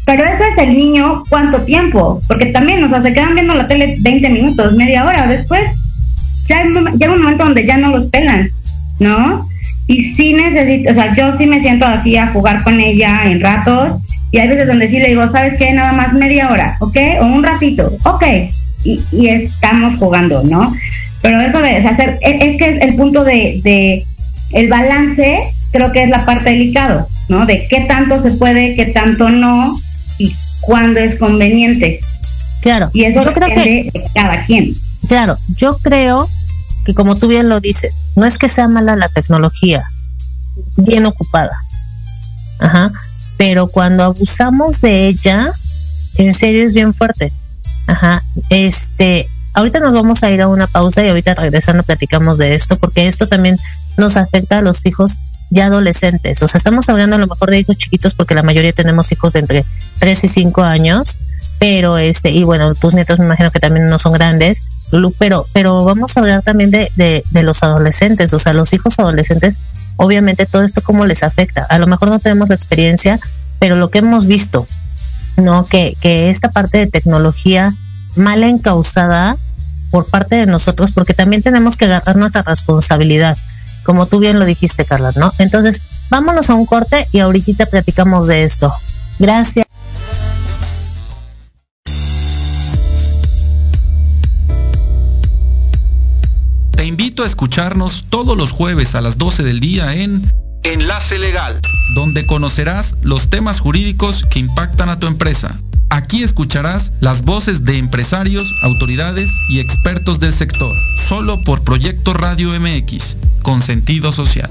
pero eso es el niño, ¿cuánto tiempo? Porque también, o sea, se quedan viendo la tele 20 minutos, media hora. Después, ya llega un momento donde ya no los pelan, ¿no? Y sí necesito, o sea, yo sí me siento así a jugar con ella en ratos. Y hay veces donde sí le digo, ¿sabes qué? Nada más media hora, ¿ok? O un ratito, ok. Y, estamos jugando, ¿no? Pero eso de hacer, es, que es el punto de, de, el balance, creo que es la parte delicado, ¿no? De qué tanto se puede, qué tanto no, y cuándo es conveniente. Claro. Y eso depende de cada quien. Claro, yo creo que como tú bien lo dices, no es que sea mala la tecnología, bien ocupada. Ajá. Pero cuando abusamos de ella, en serio es bien fuerte. Ajá. Este, ahorita nos vamos a ir a una pausa y ahorita regresando platicamos de esto, porque esto también nos afecta a los hijos ya adolescentes. O sea, estamos hablando a lo mejor de hijos chiquitos porque la mayoría tenemos hijos de entre 3 y 5 años, pero este, y bueno, tus nietos me imagino que también no son grandes, pero, pero vamos a hablar también de, de, de, los adolescentes, o sea, los hijos adolescentes, obviamente todo esto cómo les afecta. A lo mejor no tenemos la experiencia, pero lo que hemos visto, ¿no? Que, que esta parte de tecnología mal encausada por parte de nosotros, porque también tenemos que agarrar nuestra responsabilidad, como tú bien lo dijiste, Carla, ¿no? Entonces, vámonos a un corte y ahorita platicamos de esto. Gracias. Te invito a escucharnos todos los jueves a las 12 del día en Enlace Legal, donde conocerás los temas jurídicos que impactan a tu empresa. Aquí escucharás las voces de empresarios, autoridades y expertos del sector, solo por Proyecto Radio MX, con sentido social.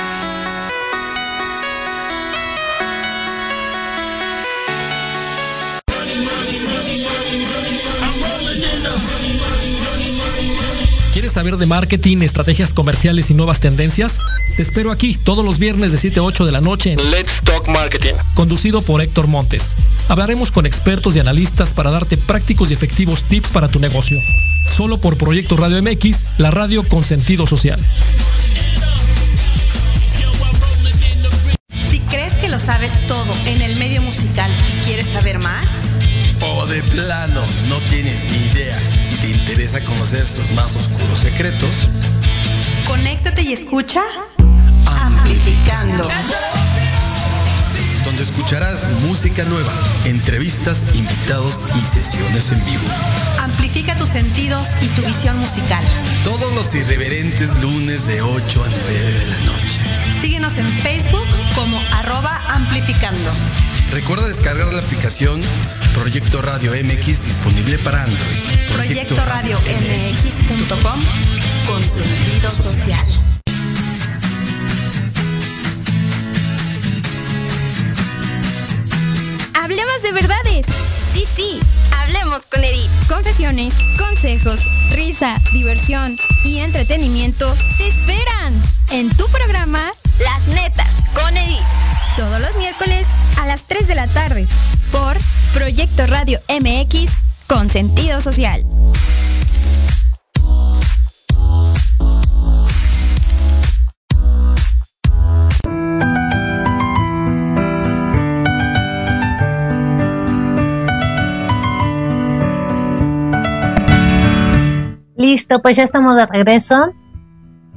Saber de marketing, estrategias comerciales y nuevas tendencias? Te espero aquí todos los viernes de 7 a 8 de la noche en Let's Talk Marketing, conducido por Héctor Montes. Hablaremos con expertos y analistas para darte prácticos y efectivos tips para tu negocio. Solo por Proyecto Radio MX, la radio con sentido social. Si crees que lo sabes todo en el medio musical y quieres saber más, o de plano no tienes ni idea te interesa conocer sus más oscuros secretos, conéctate y escucha Amplificando. Donde escucharás música nueva, entrevistas, invitados y sesiones en vivo. Amplifica tus sentidos y tu visión musical. Todos los irreverentes lunes de 8 a 9 de la noche. Síguenos en Facebook como arroba amplificando. Recuerda descargar la aplicación Proyecto Radio MX disponible para Android. Proyecto, Radio MX.com con sentido social. Hablemos de verdades. Sí, sí, hablemos con Edith. Confesiones, consejos, risa, diversión y entretenimiento te esperan en tu programa Las Netas con Edith todos los miércoles a las 3 de la tarde por Proyecto Radio MX con sentido social. Listo, pues ya estamos de regreso.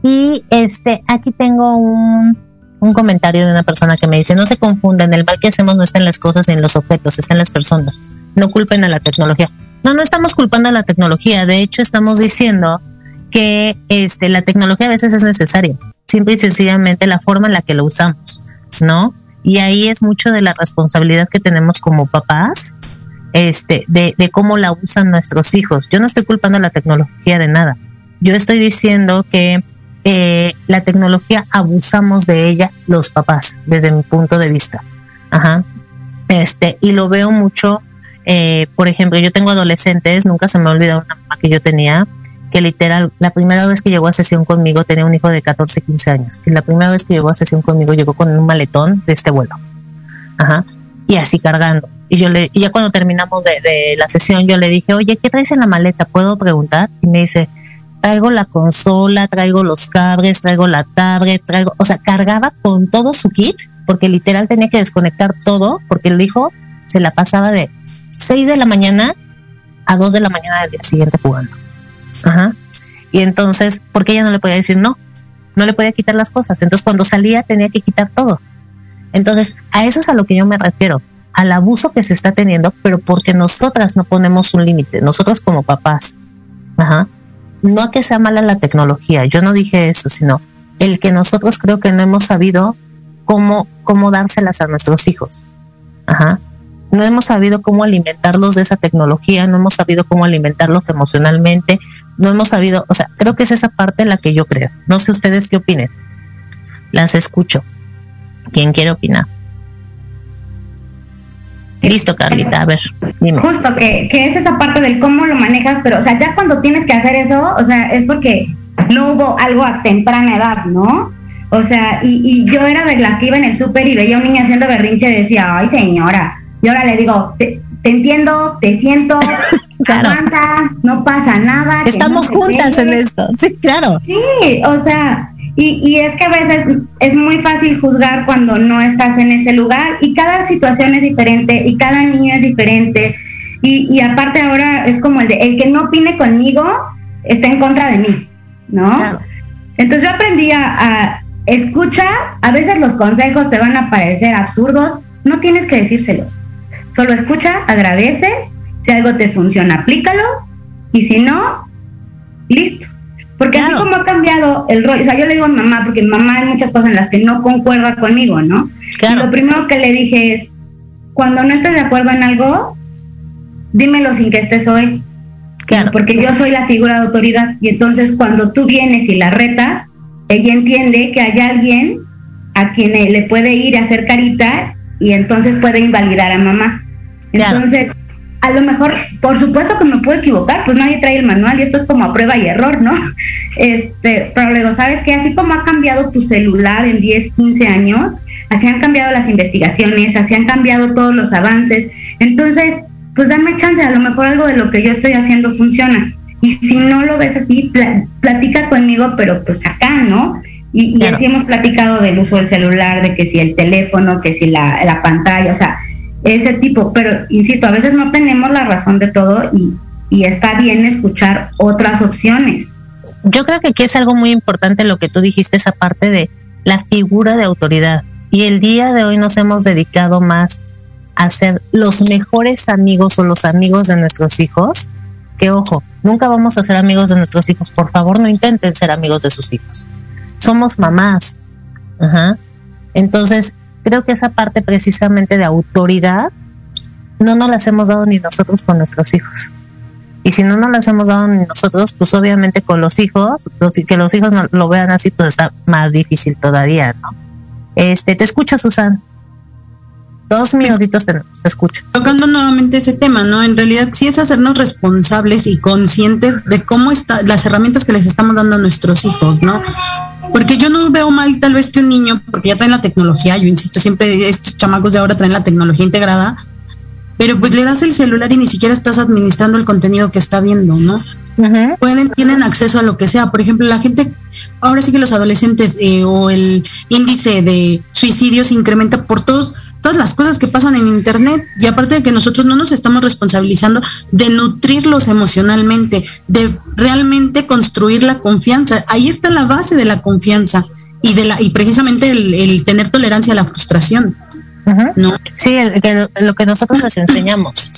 Y este, aquí tengo un un comentario de una persona que me dice, no se confundan, el mal que hacemos no está en las cosas en los objetos, está en las personas. No culpen a la tecnología. No, no estamos culpando a la tecnología, de hecho estamos diciendo que este, la tecnología a veces es necesaria, simple y sencillamente la forma en la que lo usamos, ¿no? Y ahí es mucho de la responsabilidad que tenemos como papás, este, de, de cómo la usan nuestros hijos. Yo no estoy culpando a la tecnología de nada. Yo estoy diciendo que eh, la tecnología abusamos de ella los papás, desde mi punto de vista. Ajá. Este, y lo veo mucho eh, por ejemplo, yo tengo adolescentes, nunca se me ha olvidado una mamá que yo tenía, que literal, la primera vez que llegó a sesión conmigo tenía un hijo de 14, 15 años. Y la primera vez que llegó a sesión conmigo llegó con un maletón de este vuelo. Ajá. Y así cargando. Y yo le, y ya cuando terminamos de, de la sesión, yo le dije, oye, ¿qué traes en la maleta? ¿Puedo preguntar? Y me dice, traigo la consola, traigo los cables, traigo la tablet, traigo, o sea, cargaba con todo su kit, porque literal tenía que desconectar todo, porque el hijo se la pasaba de 6 de la mañana a 2 de la mañana del día siguiente jugando. Ajá. Y entonces, porque ella no le podía decir no, no le podía quitar las cosas. Entonces, cuando salía tenía que quitar todo. Entonces, a eso es a lo que yo me refiero, al abuso que se está teniendo, pero porque nosotras no ponemos un límite, nosotros como papás. Ajá. No a que sea mala la tecnología, yo no dije eso, sino el que nosotros creo que no hemos sabido cómo, cómo dárselas a nuestros hijos. Ajá no hemos sabido cómo alimentarlos de esa tecnología, no hemos sabido cómo alimentarlos emocionalmente, no hemos sabido, o sea, creo que es esa parte la que yo creo. No sé ustedes qué opinen. Las escucho. ¿Quién quiere opinar? Listo, Carlita, a ver, dime. Justo, que, que es esa parte del cómo lo manejas, pero, o sea, ya cuando tienes que hacer eso, o sea, es porque no hubo algo a temprana edad, ¿no? O sea, y, y yo era de las que iba en el súper y veía a un niño haciendo berrinche y decía, ay señora, y ahora le digo, te, entiendo, te siento, aguanta, no pasa nada. Estamos juntas en esto, sí, claro. Sí, o sea, y, y, es que a veces es muy fácil juzgar cuando no estás en ese lugar y cada situación es diferente y cada niño es diferente. Y, y aparte ahora es como el de, el que no opine conmigo está en contra de mí, ¿no? Entonces yo aprendí a, a escucha, a veces los consejos te van a parecer absurdos, no tienes que decírselos. Solo escucha, agradece, si algo te funciona, aplícalo y si no, listo. Porque así como ha cambiado el rol, o sea, yo le digo a mamá, porque mamá hay muchas cosas en las que no concuerda conmigo, ¿no? Y lo primero que le dije es, cuando no estés de acuerdo en algo, dímelo sin que estés hoy. Claro. Porque yo soy la figura de autoridad y entonces cuando tú vienes y la retas, ella entiende que hay alguien a quien le puede ir a hacer carita y entonces puede invalidar a mamá. Entonces, a lo mejor, por supuesto que me puedo equivocar, pues nadie trae el manual y esto es como a prueba y error, ¿no? Este, pero luego, ¿sabes que Así como ha cambiado tu celular en 10, 15 años, así han cambiado las investigaciones, así han cambiado todos los avances. Entonces, pues dame chance, a lo mejor algo de lo que yo estoy haciendo funciona. Y si no lo ves así, platica conmigo, pero pues acá, ¿no? Y, así hemos platicado del uso del celular, de que si el teléfono, que si la, la pantalla, o sea, ese tipo, pero insisto, a veces no tenemos la razón de todo y, y está bien escuchar otras opciones. Yo creo que aquí es algo muy importante lo que tú dijiste, esa parte de la figura de autoridad. Y el día de hoy nos hemos dedicado más a ser los mejores amigos o los amigos de nuestros hijos, que ojo, nunca vamos a ser amigos de nuestros hijos, por favor no intenten ser amigos de sus hijos. Somos mamás. Ajá. Entonces, creo que esa parte precisamente de autoridad no nos las hemos dado ni nosotros con nuestros hijos. Y si no nos las hemos dado ni nosotros, pues obviamente con los hijos, los, que los hijos no, lo vean así, pues está más difícil todavía, ¿no? Este, te escucho, Susan. Dos minutitos te, te escucho. Tocando nuevamente ese tema, ¿no? En realidad sí es hacernos responsables y conscientes de cómo está, las herramientas que les estamos dando a nuestros hijos, ¿no? Porque yo no veo mal tal vez que un niño, porque ya traen la tecnología, yo insisto, siempre estos chamacos de ahora traen la tecnología integrada, pero pues le das el celular y ni siquiera estás administrando el contenido que está viendo, ¿no? Pueden, tienen acceso a lo que sea. Por ejemplo, la gente, ahora sí que los adolescentes eh, o el índice de suicidios incrementa por todos, todas las cosas que pasan en internet y aparte de que nosotros no nos estamos responsabilizando de nutrirlos emocionalmente, de realmente construir la confianza. Ahí está la base de la confianza y de la y precisamente el, tener tolerancia a la frustración. ¿no? Sí, lo que nosotros les enseñamos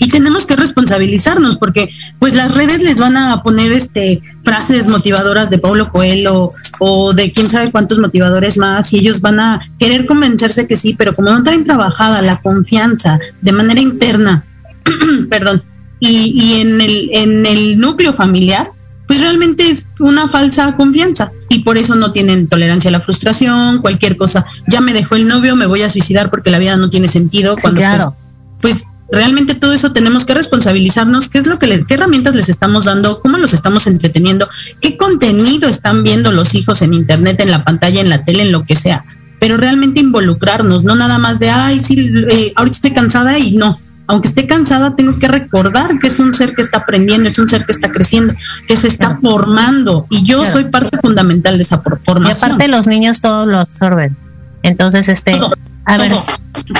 y tenemos que responsabilizarnos porque pues las redes les van a poner este frases motivadoras de Pablo Coelho o de quién sabe cuántos motivadores más y ellos van a querer convencerse que sí, pero como no traen trabajada la confianza de manera interna, perdón, y, y en el en el núcleo familiar, pues realmente es una falsa confianza y por eso no tienen tolerancia a la frustración, cualquier cosa. Ya me dejó el novio, me voy a suicidar porque la vida no tiene sentido. cuando pues, claro. pues realmente todo eso tenemos que responsabilizarnos, qué es lo que les, qué herramientas les estamos dando, cómo los estamos entreteniendo, qué contenido están viendo los hijos en internet, en la pantalla, en la tele, en lo que sea, pero realmente involucrarnos, no nada más de, ay, sí, eh, ahorita estoy cansada y no. Aunque esté cansada, tengo que recordar que es un ser que está aprendiendo, es un ser que está creciendo, que se está formando y yo soy parte fundamental de esa formación. Y aparte los niños todo lo absorben. Entonces, este, a ver,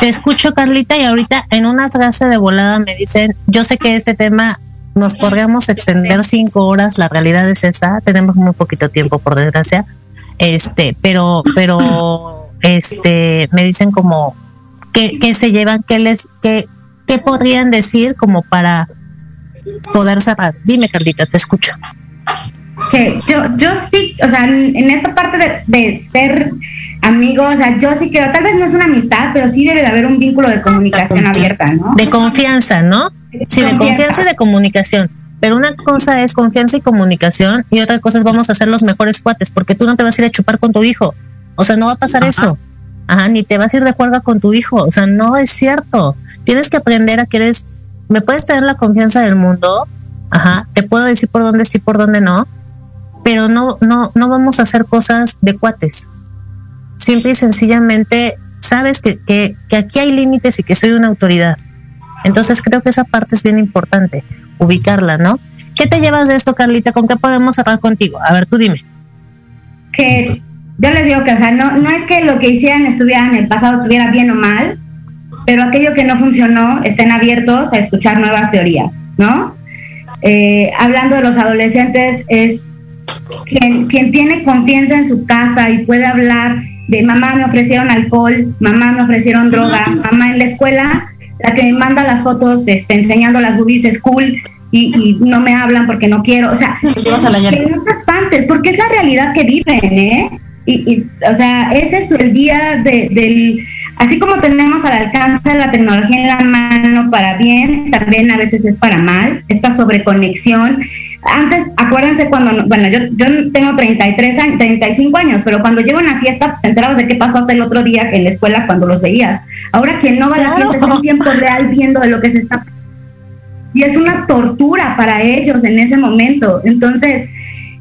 te escucho, Carlita, y ahorita en una frase de volada me dicen, yo sé que este tema nos podríamos extender cinco horas, la realidad es esa, tenemos muy poquito tiempo, por desgracia, este, pero, pero, este, me dicen como, ¿qué, se llevan? ¿Qué les, qué, qué podrían decir como para poder cerrar? Dime, Carlita, te escucho. Que yo, yo sí, o sea, en esta parte de, de ser amigo, o sea, yo sí creo, tal vez no es una amistad, pero sí debe de haber un vínculo de comunicación abierta, ¿no? De confianza, ¿no? Sí, de confianza y de comunicación. Pero una cosa es confianza y comunicación y otra cosa es vamos a ser los mejores cuates, porque tú no te vas a ir a chupar con tu hijo. O sea, no va a pasar eso. Ajá, ni te vas a ir de juerga con tu hijo. O sea, no es cierto. Tienes que aprender a que eres, me puedes tener la confianza del mundo, ajá, te puedo decir por dónde sí, por dónde no, pero no, no, no vamos a hacer cosas de cuates simple y sencillamente sabes que, que, aquí hay límites y que soy una autoridad. Entonces creo que esa parte es bien importante, ubicarla, ¿no? ¿Qué te llevas de esto, Carlita? ¿Con qué podemos hablar contigo? A ver, tú dime. Que yo les digo que, o sea, no, no es que lo que hicieran estuviera en el pasado estuviera bien o mal, pero aquello que no funcionó, estén abiertos a escuchar nuevas teorías, ¿no? Eh, hablando de los adolescentes, es quien, quien tiene confianza en su casa y puede hablar de mamá me ofrecieron alcohol, mamá me ofrecieron droga, mamá en la escuela, la que me manda las fotos este, enseñando las boobies es cool y, no me hablan porque no quiero, o sea, que no te espantes, porque es la realidad que viven, ¿eh? Y, o sea, ese es el día de, del, así como tenemos al alcance la tecnología en la mano para bien, también a veces es para mal, esta sobreconexión, antes, acuérdense cuando, bueno, yo, yo tengo 33 años, 35 años, pero cuando llego a una fiesta, pues te enterabas de qué pasó hasta el otro día en la escuela cuando los veías. Ahora quien no va a la fiesta es en tiempo real viendo de lo que se está... Y es una tortura para ellos en ese momento. Entonces,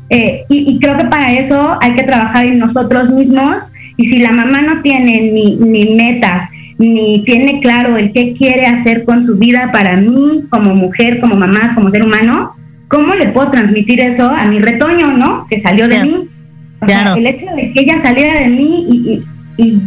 eh, y, creo que para eso hay que trabajar en nosotros mismos. Y si la mamá no tiene ni, ni metas, ni tiene claro el qué quiere hacer con su vida para mí, como mujer, como mamá, como ser humano, ¿cómo le puedo transmitir eso a mi retoño, no? Que salió de mí. O sea, el hecho de que ella saliera de mí y,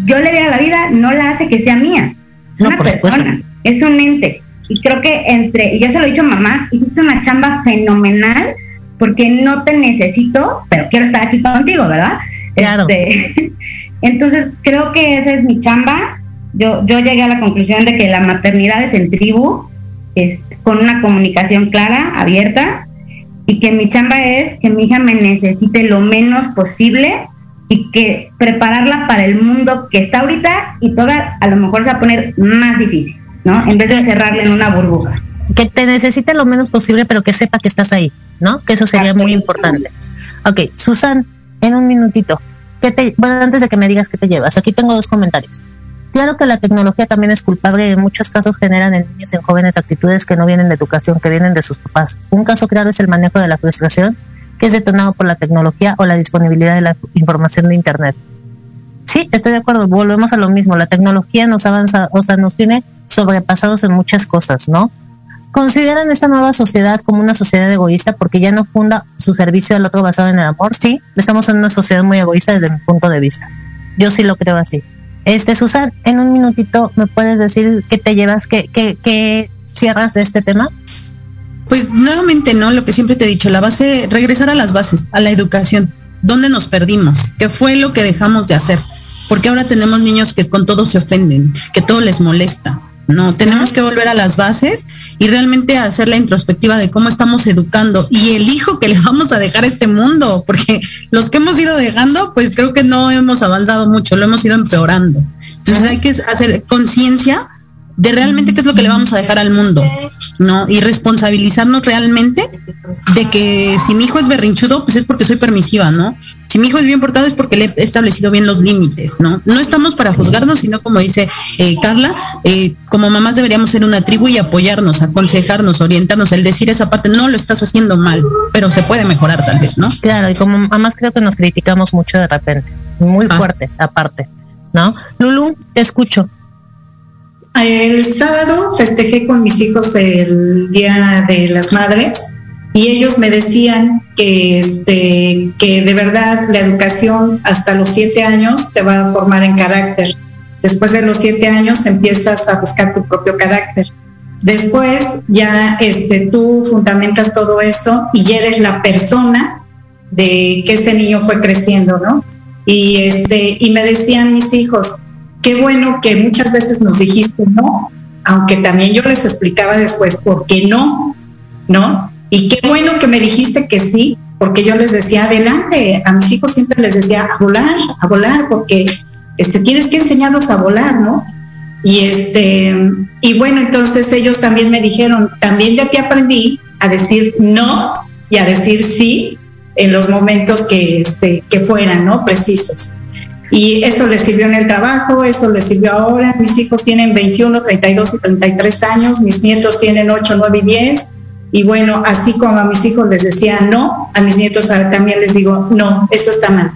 yo le diera la vida no la hace que sea mía. Es una persona, es un ente. Y creo que entre, y yo se lo he dicho a mamá, hiciste una chamba fenomenal porque no te necesito, pero quiero estar aquí contigo, ¿verdad? Claro. Este, entonces, creo que esa es mi chamba. Yo, yo llegué a la conclusión de que la maternidad es en tribu, es, con una comunicación clara, abierta, y que mi chamba es que mi hija me necesite lo menos posible y que prepararla para el mundo que está ahorita y toda a lo mejor se va a poner más difícil, ¿no? En vez de encerrarle en una burbuja. Que te necesite lo menos posible, pero que sepa que estás ahí, ¿no? Que eso sería muy importante. Ok, Susan, en un minutito, ¿qué te, bueno, antes de que me digas qué te llevas, aquí tengo dos comentarios. Claro que la tecnología también es culpable y en muchos casos generan en niños y en jóvenes actitudes que no vienen de educación, que vienen de sus papás. Un caso claro es el manejo de la frustración, que es detonado por la tecnología o la disponibilidad de la información de Internet. Sí, estoy de acuerdo, volvemos a lo mismo, la tecnología nos avanza, o sea, nos tiene sobrepasados en muchas cosas, ¿no? ¿Consideran esta nueva sociedad como una sociedad egoísta porque ya no funda su servicio al otro basado en el amor? Sí, estamos en una sociedad muy egoísta desde mi punto de vista. Yo sí lo creo así. Este, Susan, en un minutito, ¿me puedes decir qué te llevas, qué, qué, qué cierras de este tema? Pues nuevamente, ¿no? Lo que siempre te he dicho, la base, regresar a las bases, a la educación. ¿Dónde nos perdimos? ¿Qué fue lo que dejamos de hacer? Porque ahora tenemos niños que con todo se ofenden, que todo les molesta. No, tenemos que volver a las bases y realmente hacer la introspectiva de cómo estamos educando y el hijo que le vamos a dejar a este mundo, porque los que hemos ido dejando, pues creo que no hemos avanzado mucho, lo hemos ido empeorando. Entonces hay que hacer conciencia de realmente qué es lo que le vamos a dejar al mundo, ¿no? Y responsabilizarnos realmente de que si mi hijo es berrinchudo, pues es porque soy permisiva, ¿no? Si mi hijo es bien portado es porque le he establecido bien los límites, ¿no? No estamos para juzgarnos, sino como dice eh, Carla, eh, como mamás deberíamos ser una tribu y apoyarnos, aconsejarnos, orientarnos, el decir esa parte, no lo estás haciendo mal, pero se puede mejorar tal vez, ¿no? Claro, y como mamás creo que nos criticamos mucho de repente, muy ah. fuerte aparte, ¿no? Lulu, te escucho. El sábado festejé con mis hijos el Día de las Madres y ellos me decían que, este, que de verdad la educación hasta los siete años te va a formar en carácter. Después de los siete años empiezas a buscar tu propio carácter. Después ya este, tú fundamentas todo eso y eres la persona de que ese niño fue creciendo, ¿no? Y, este, y me decían mis hijos, qué bueno que muchas veces nos dijiste no, aunque también yo les explicaba después por qué no, ¿no? Y qué bueno que me dijiste que sí, porque yo les decía adelante, a mis hijos siempre les decía a volar, a volar, porque este, tienes que enseñarlos a volar, ¿no? Y este, y bueno, entonces ellos también me dijeron, también ya te aprendí a decir no y a decir sí en los momentos que, este, que fueran, ¿no? Precisos. Y eso les sirvió en el trabajo, eso les sirvió ahora. Mis hijos tienen 21, 32 y 33 años, mis nietos tienen 8, 9 y 10. Y bueno, así como a mis hijos les decía no, a mis nietos también les digo, no, eso está mal.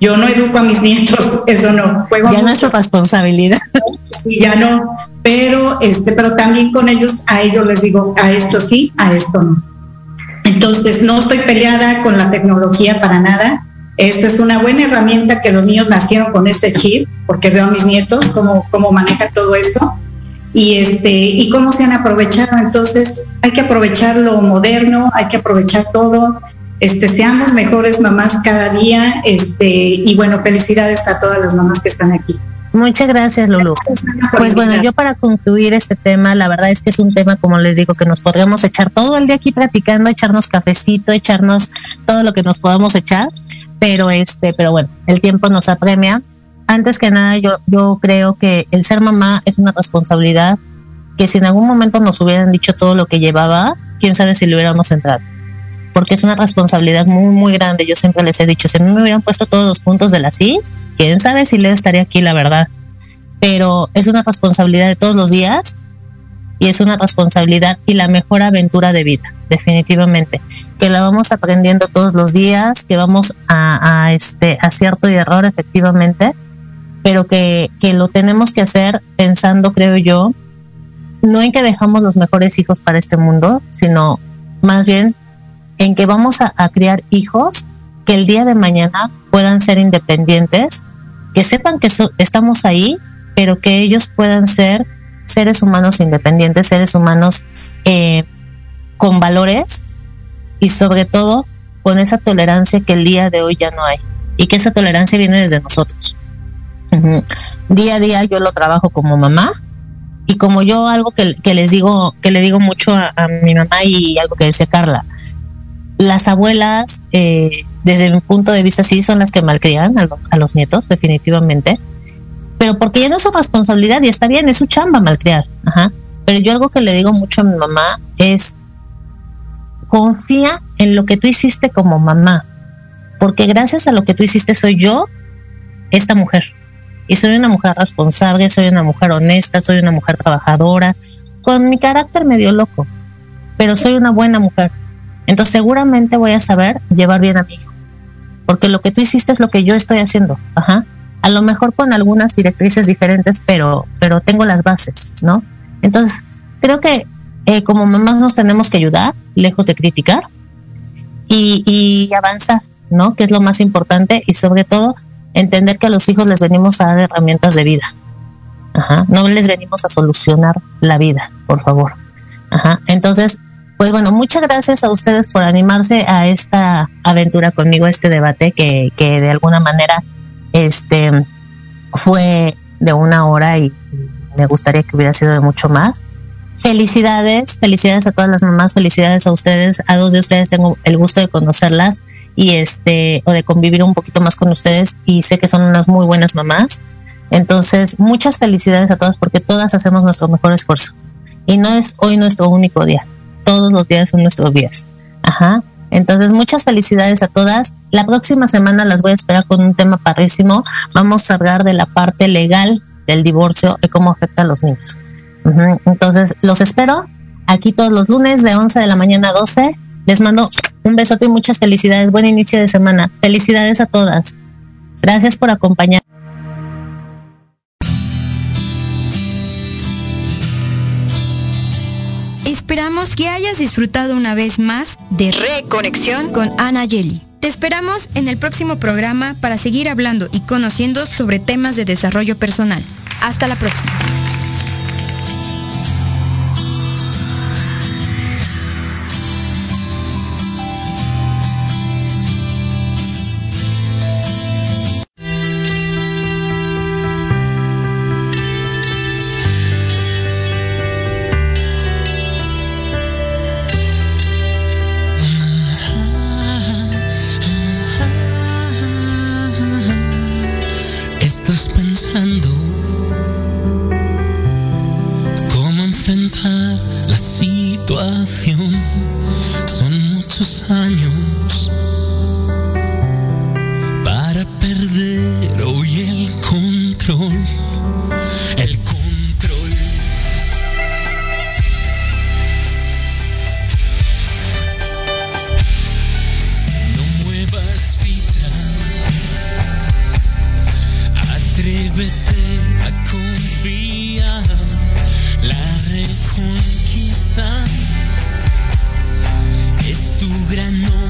Yo no educo a mis nietos, eso no. ya no es su responsabilidad. Sí, ya no. Pero, este, pero también con ellos, a ellos les digo, a esto sí, a esto no. Entonces, no estoy peleada con la tecnología para nada eso es una buena herramienta que los niños nacieron con este chip, porque veo a mis nietos cómo, cómo manejan todo eso y, este, y cómo se han aprovechado. Entonces, hay que aprovechar lo moderno, hay que aprovechar todo. Este, seamos mejores mamás cada día. Este, y bueno, felicidades a todas las mamás que están aquí. Muchas gracias, Lulu. Pues bueno, yo para concluir este tema, la verdad es que es un tema, como les digo, que nos podríamos echar todo el día aquí platicando, echarnos cafecito, echarnos todo lo que nos podamos echar pero este, pero bueno, el tiempo nos apremia. Antes que nada, yo, yo creo que el ser mamá es una responsabilidad que si en algún momento nos hubieran dicho todo lo que llevaba, quién sabe si le hubiéramos entrado. Porque es una responsabilidad muy, muy grande. Yo siempre les he dicho, si a mí me hubieran puesto todos los puntos de la CIS, quién sabe si Leo estaría aquí, la verdad. Pero es una responsabilidad de todos los días y es una responsabilidad y la mejor aventura de vida, definitivamente. Que la vamos aprendiendo todos los días, que vamos a, este acierto y error efectivamente, pero que, lo tenemos que hacer pensando, creo yo, no en que dejamos los mejores hijos para este mundo, sino más bien en que vamos a, criar hijos que el día de mañana puedan ser independientes, que sepan que estamos ahí, pero que ellos puedan ser seres humanos independientes, seres humanos eh, con valores y sobre todo con esa tolerancia que el día de hoy ya no hay y que esa tolerancia viene desde nosotros. Día a día yo lo trabajo como mamá y como yo algo que, les digo, que le digo mucho a, mi mamá y algo que decía Carla, las abuelas, eh, desde mi punto de vista, sí son las que malcrían a, a, los nietos, definitivamente, pero porque ya no es su responsabilidad y está bien, es su chamba malcriar. Ajá. Pero yo algo que le digo mucho a mi mamá es, confía en lo que tú hiciste como mamá, porque gracias a lo que tú hiciste soy yo, esta mujer. Y soy una mujer responsable, soy una mujer honesta, soy una mujer trabajadora, con mi carácter medio loco, pero soy una buena mujer. Entonces seguramente voy a saber llevar bien a mi hijo, porque lo que tú hiciste es lo que yo estoy haciendo. Ajá. A lo mejor con algunas directrices diferentes, pero, pero tengo las bases, ¿no? Entonces, creo que eh, como mamás nos tenemos que ayudar, lejos de criticar, y, avanzar, ¿no? Que es lo más importante, y sobre todo entender que a los hijos les venimos a dar herramientas de vida. Ajá. No les venimos a solucionar la vida, por favor. Ajá. Entonces, pues bueno, muchas gracias a ustedes por animarse a esta aventura conmigo, este debate que, que de alguna manera este fue de una hora y me gustaría que hubiera sido de mucho más. Felicidades, felicidades a todas las mamás, felicidades a ustedes, a dos de ustedes tengo el gusto de conocerlas y este o de convivir un poquito más con ustedes y sé que son unas muy buenas mamás. Entonces, muchas felicidades a todas porque todas hacemos nuestro mejor esfuerzo. Y no es hoy nuestro único día. Todos los días son nuestros días. Ajá. Entonces, muchas felicidades a todas. La próxima semana las voy a esperar con un tema parrísimo. Vamos a hablar de la parte legal del divorcio y cómo afecta a los niños. Entonces, los espero aquí todos los lunes de 11 de la mañana a 12. Les mando un besote y muchas felicidades. Buen inicio de semana. Felicidades a todas. Gracias por acompañar. Esperamos que hayas disfrutado una vez más de Reconexión con Ana Yeli. Te esperamos en el próximo programa para seguir hablando y conociendo sobre temas de desarrollo personal. Hasta la próxima. conquista es tu gran nombre.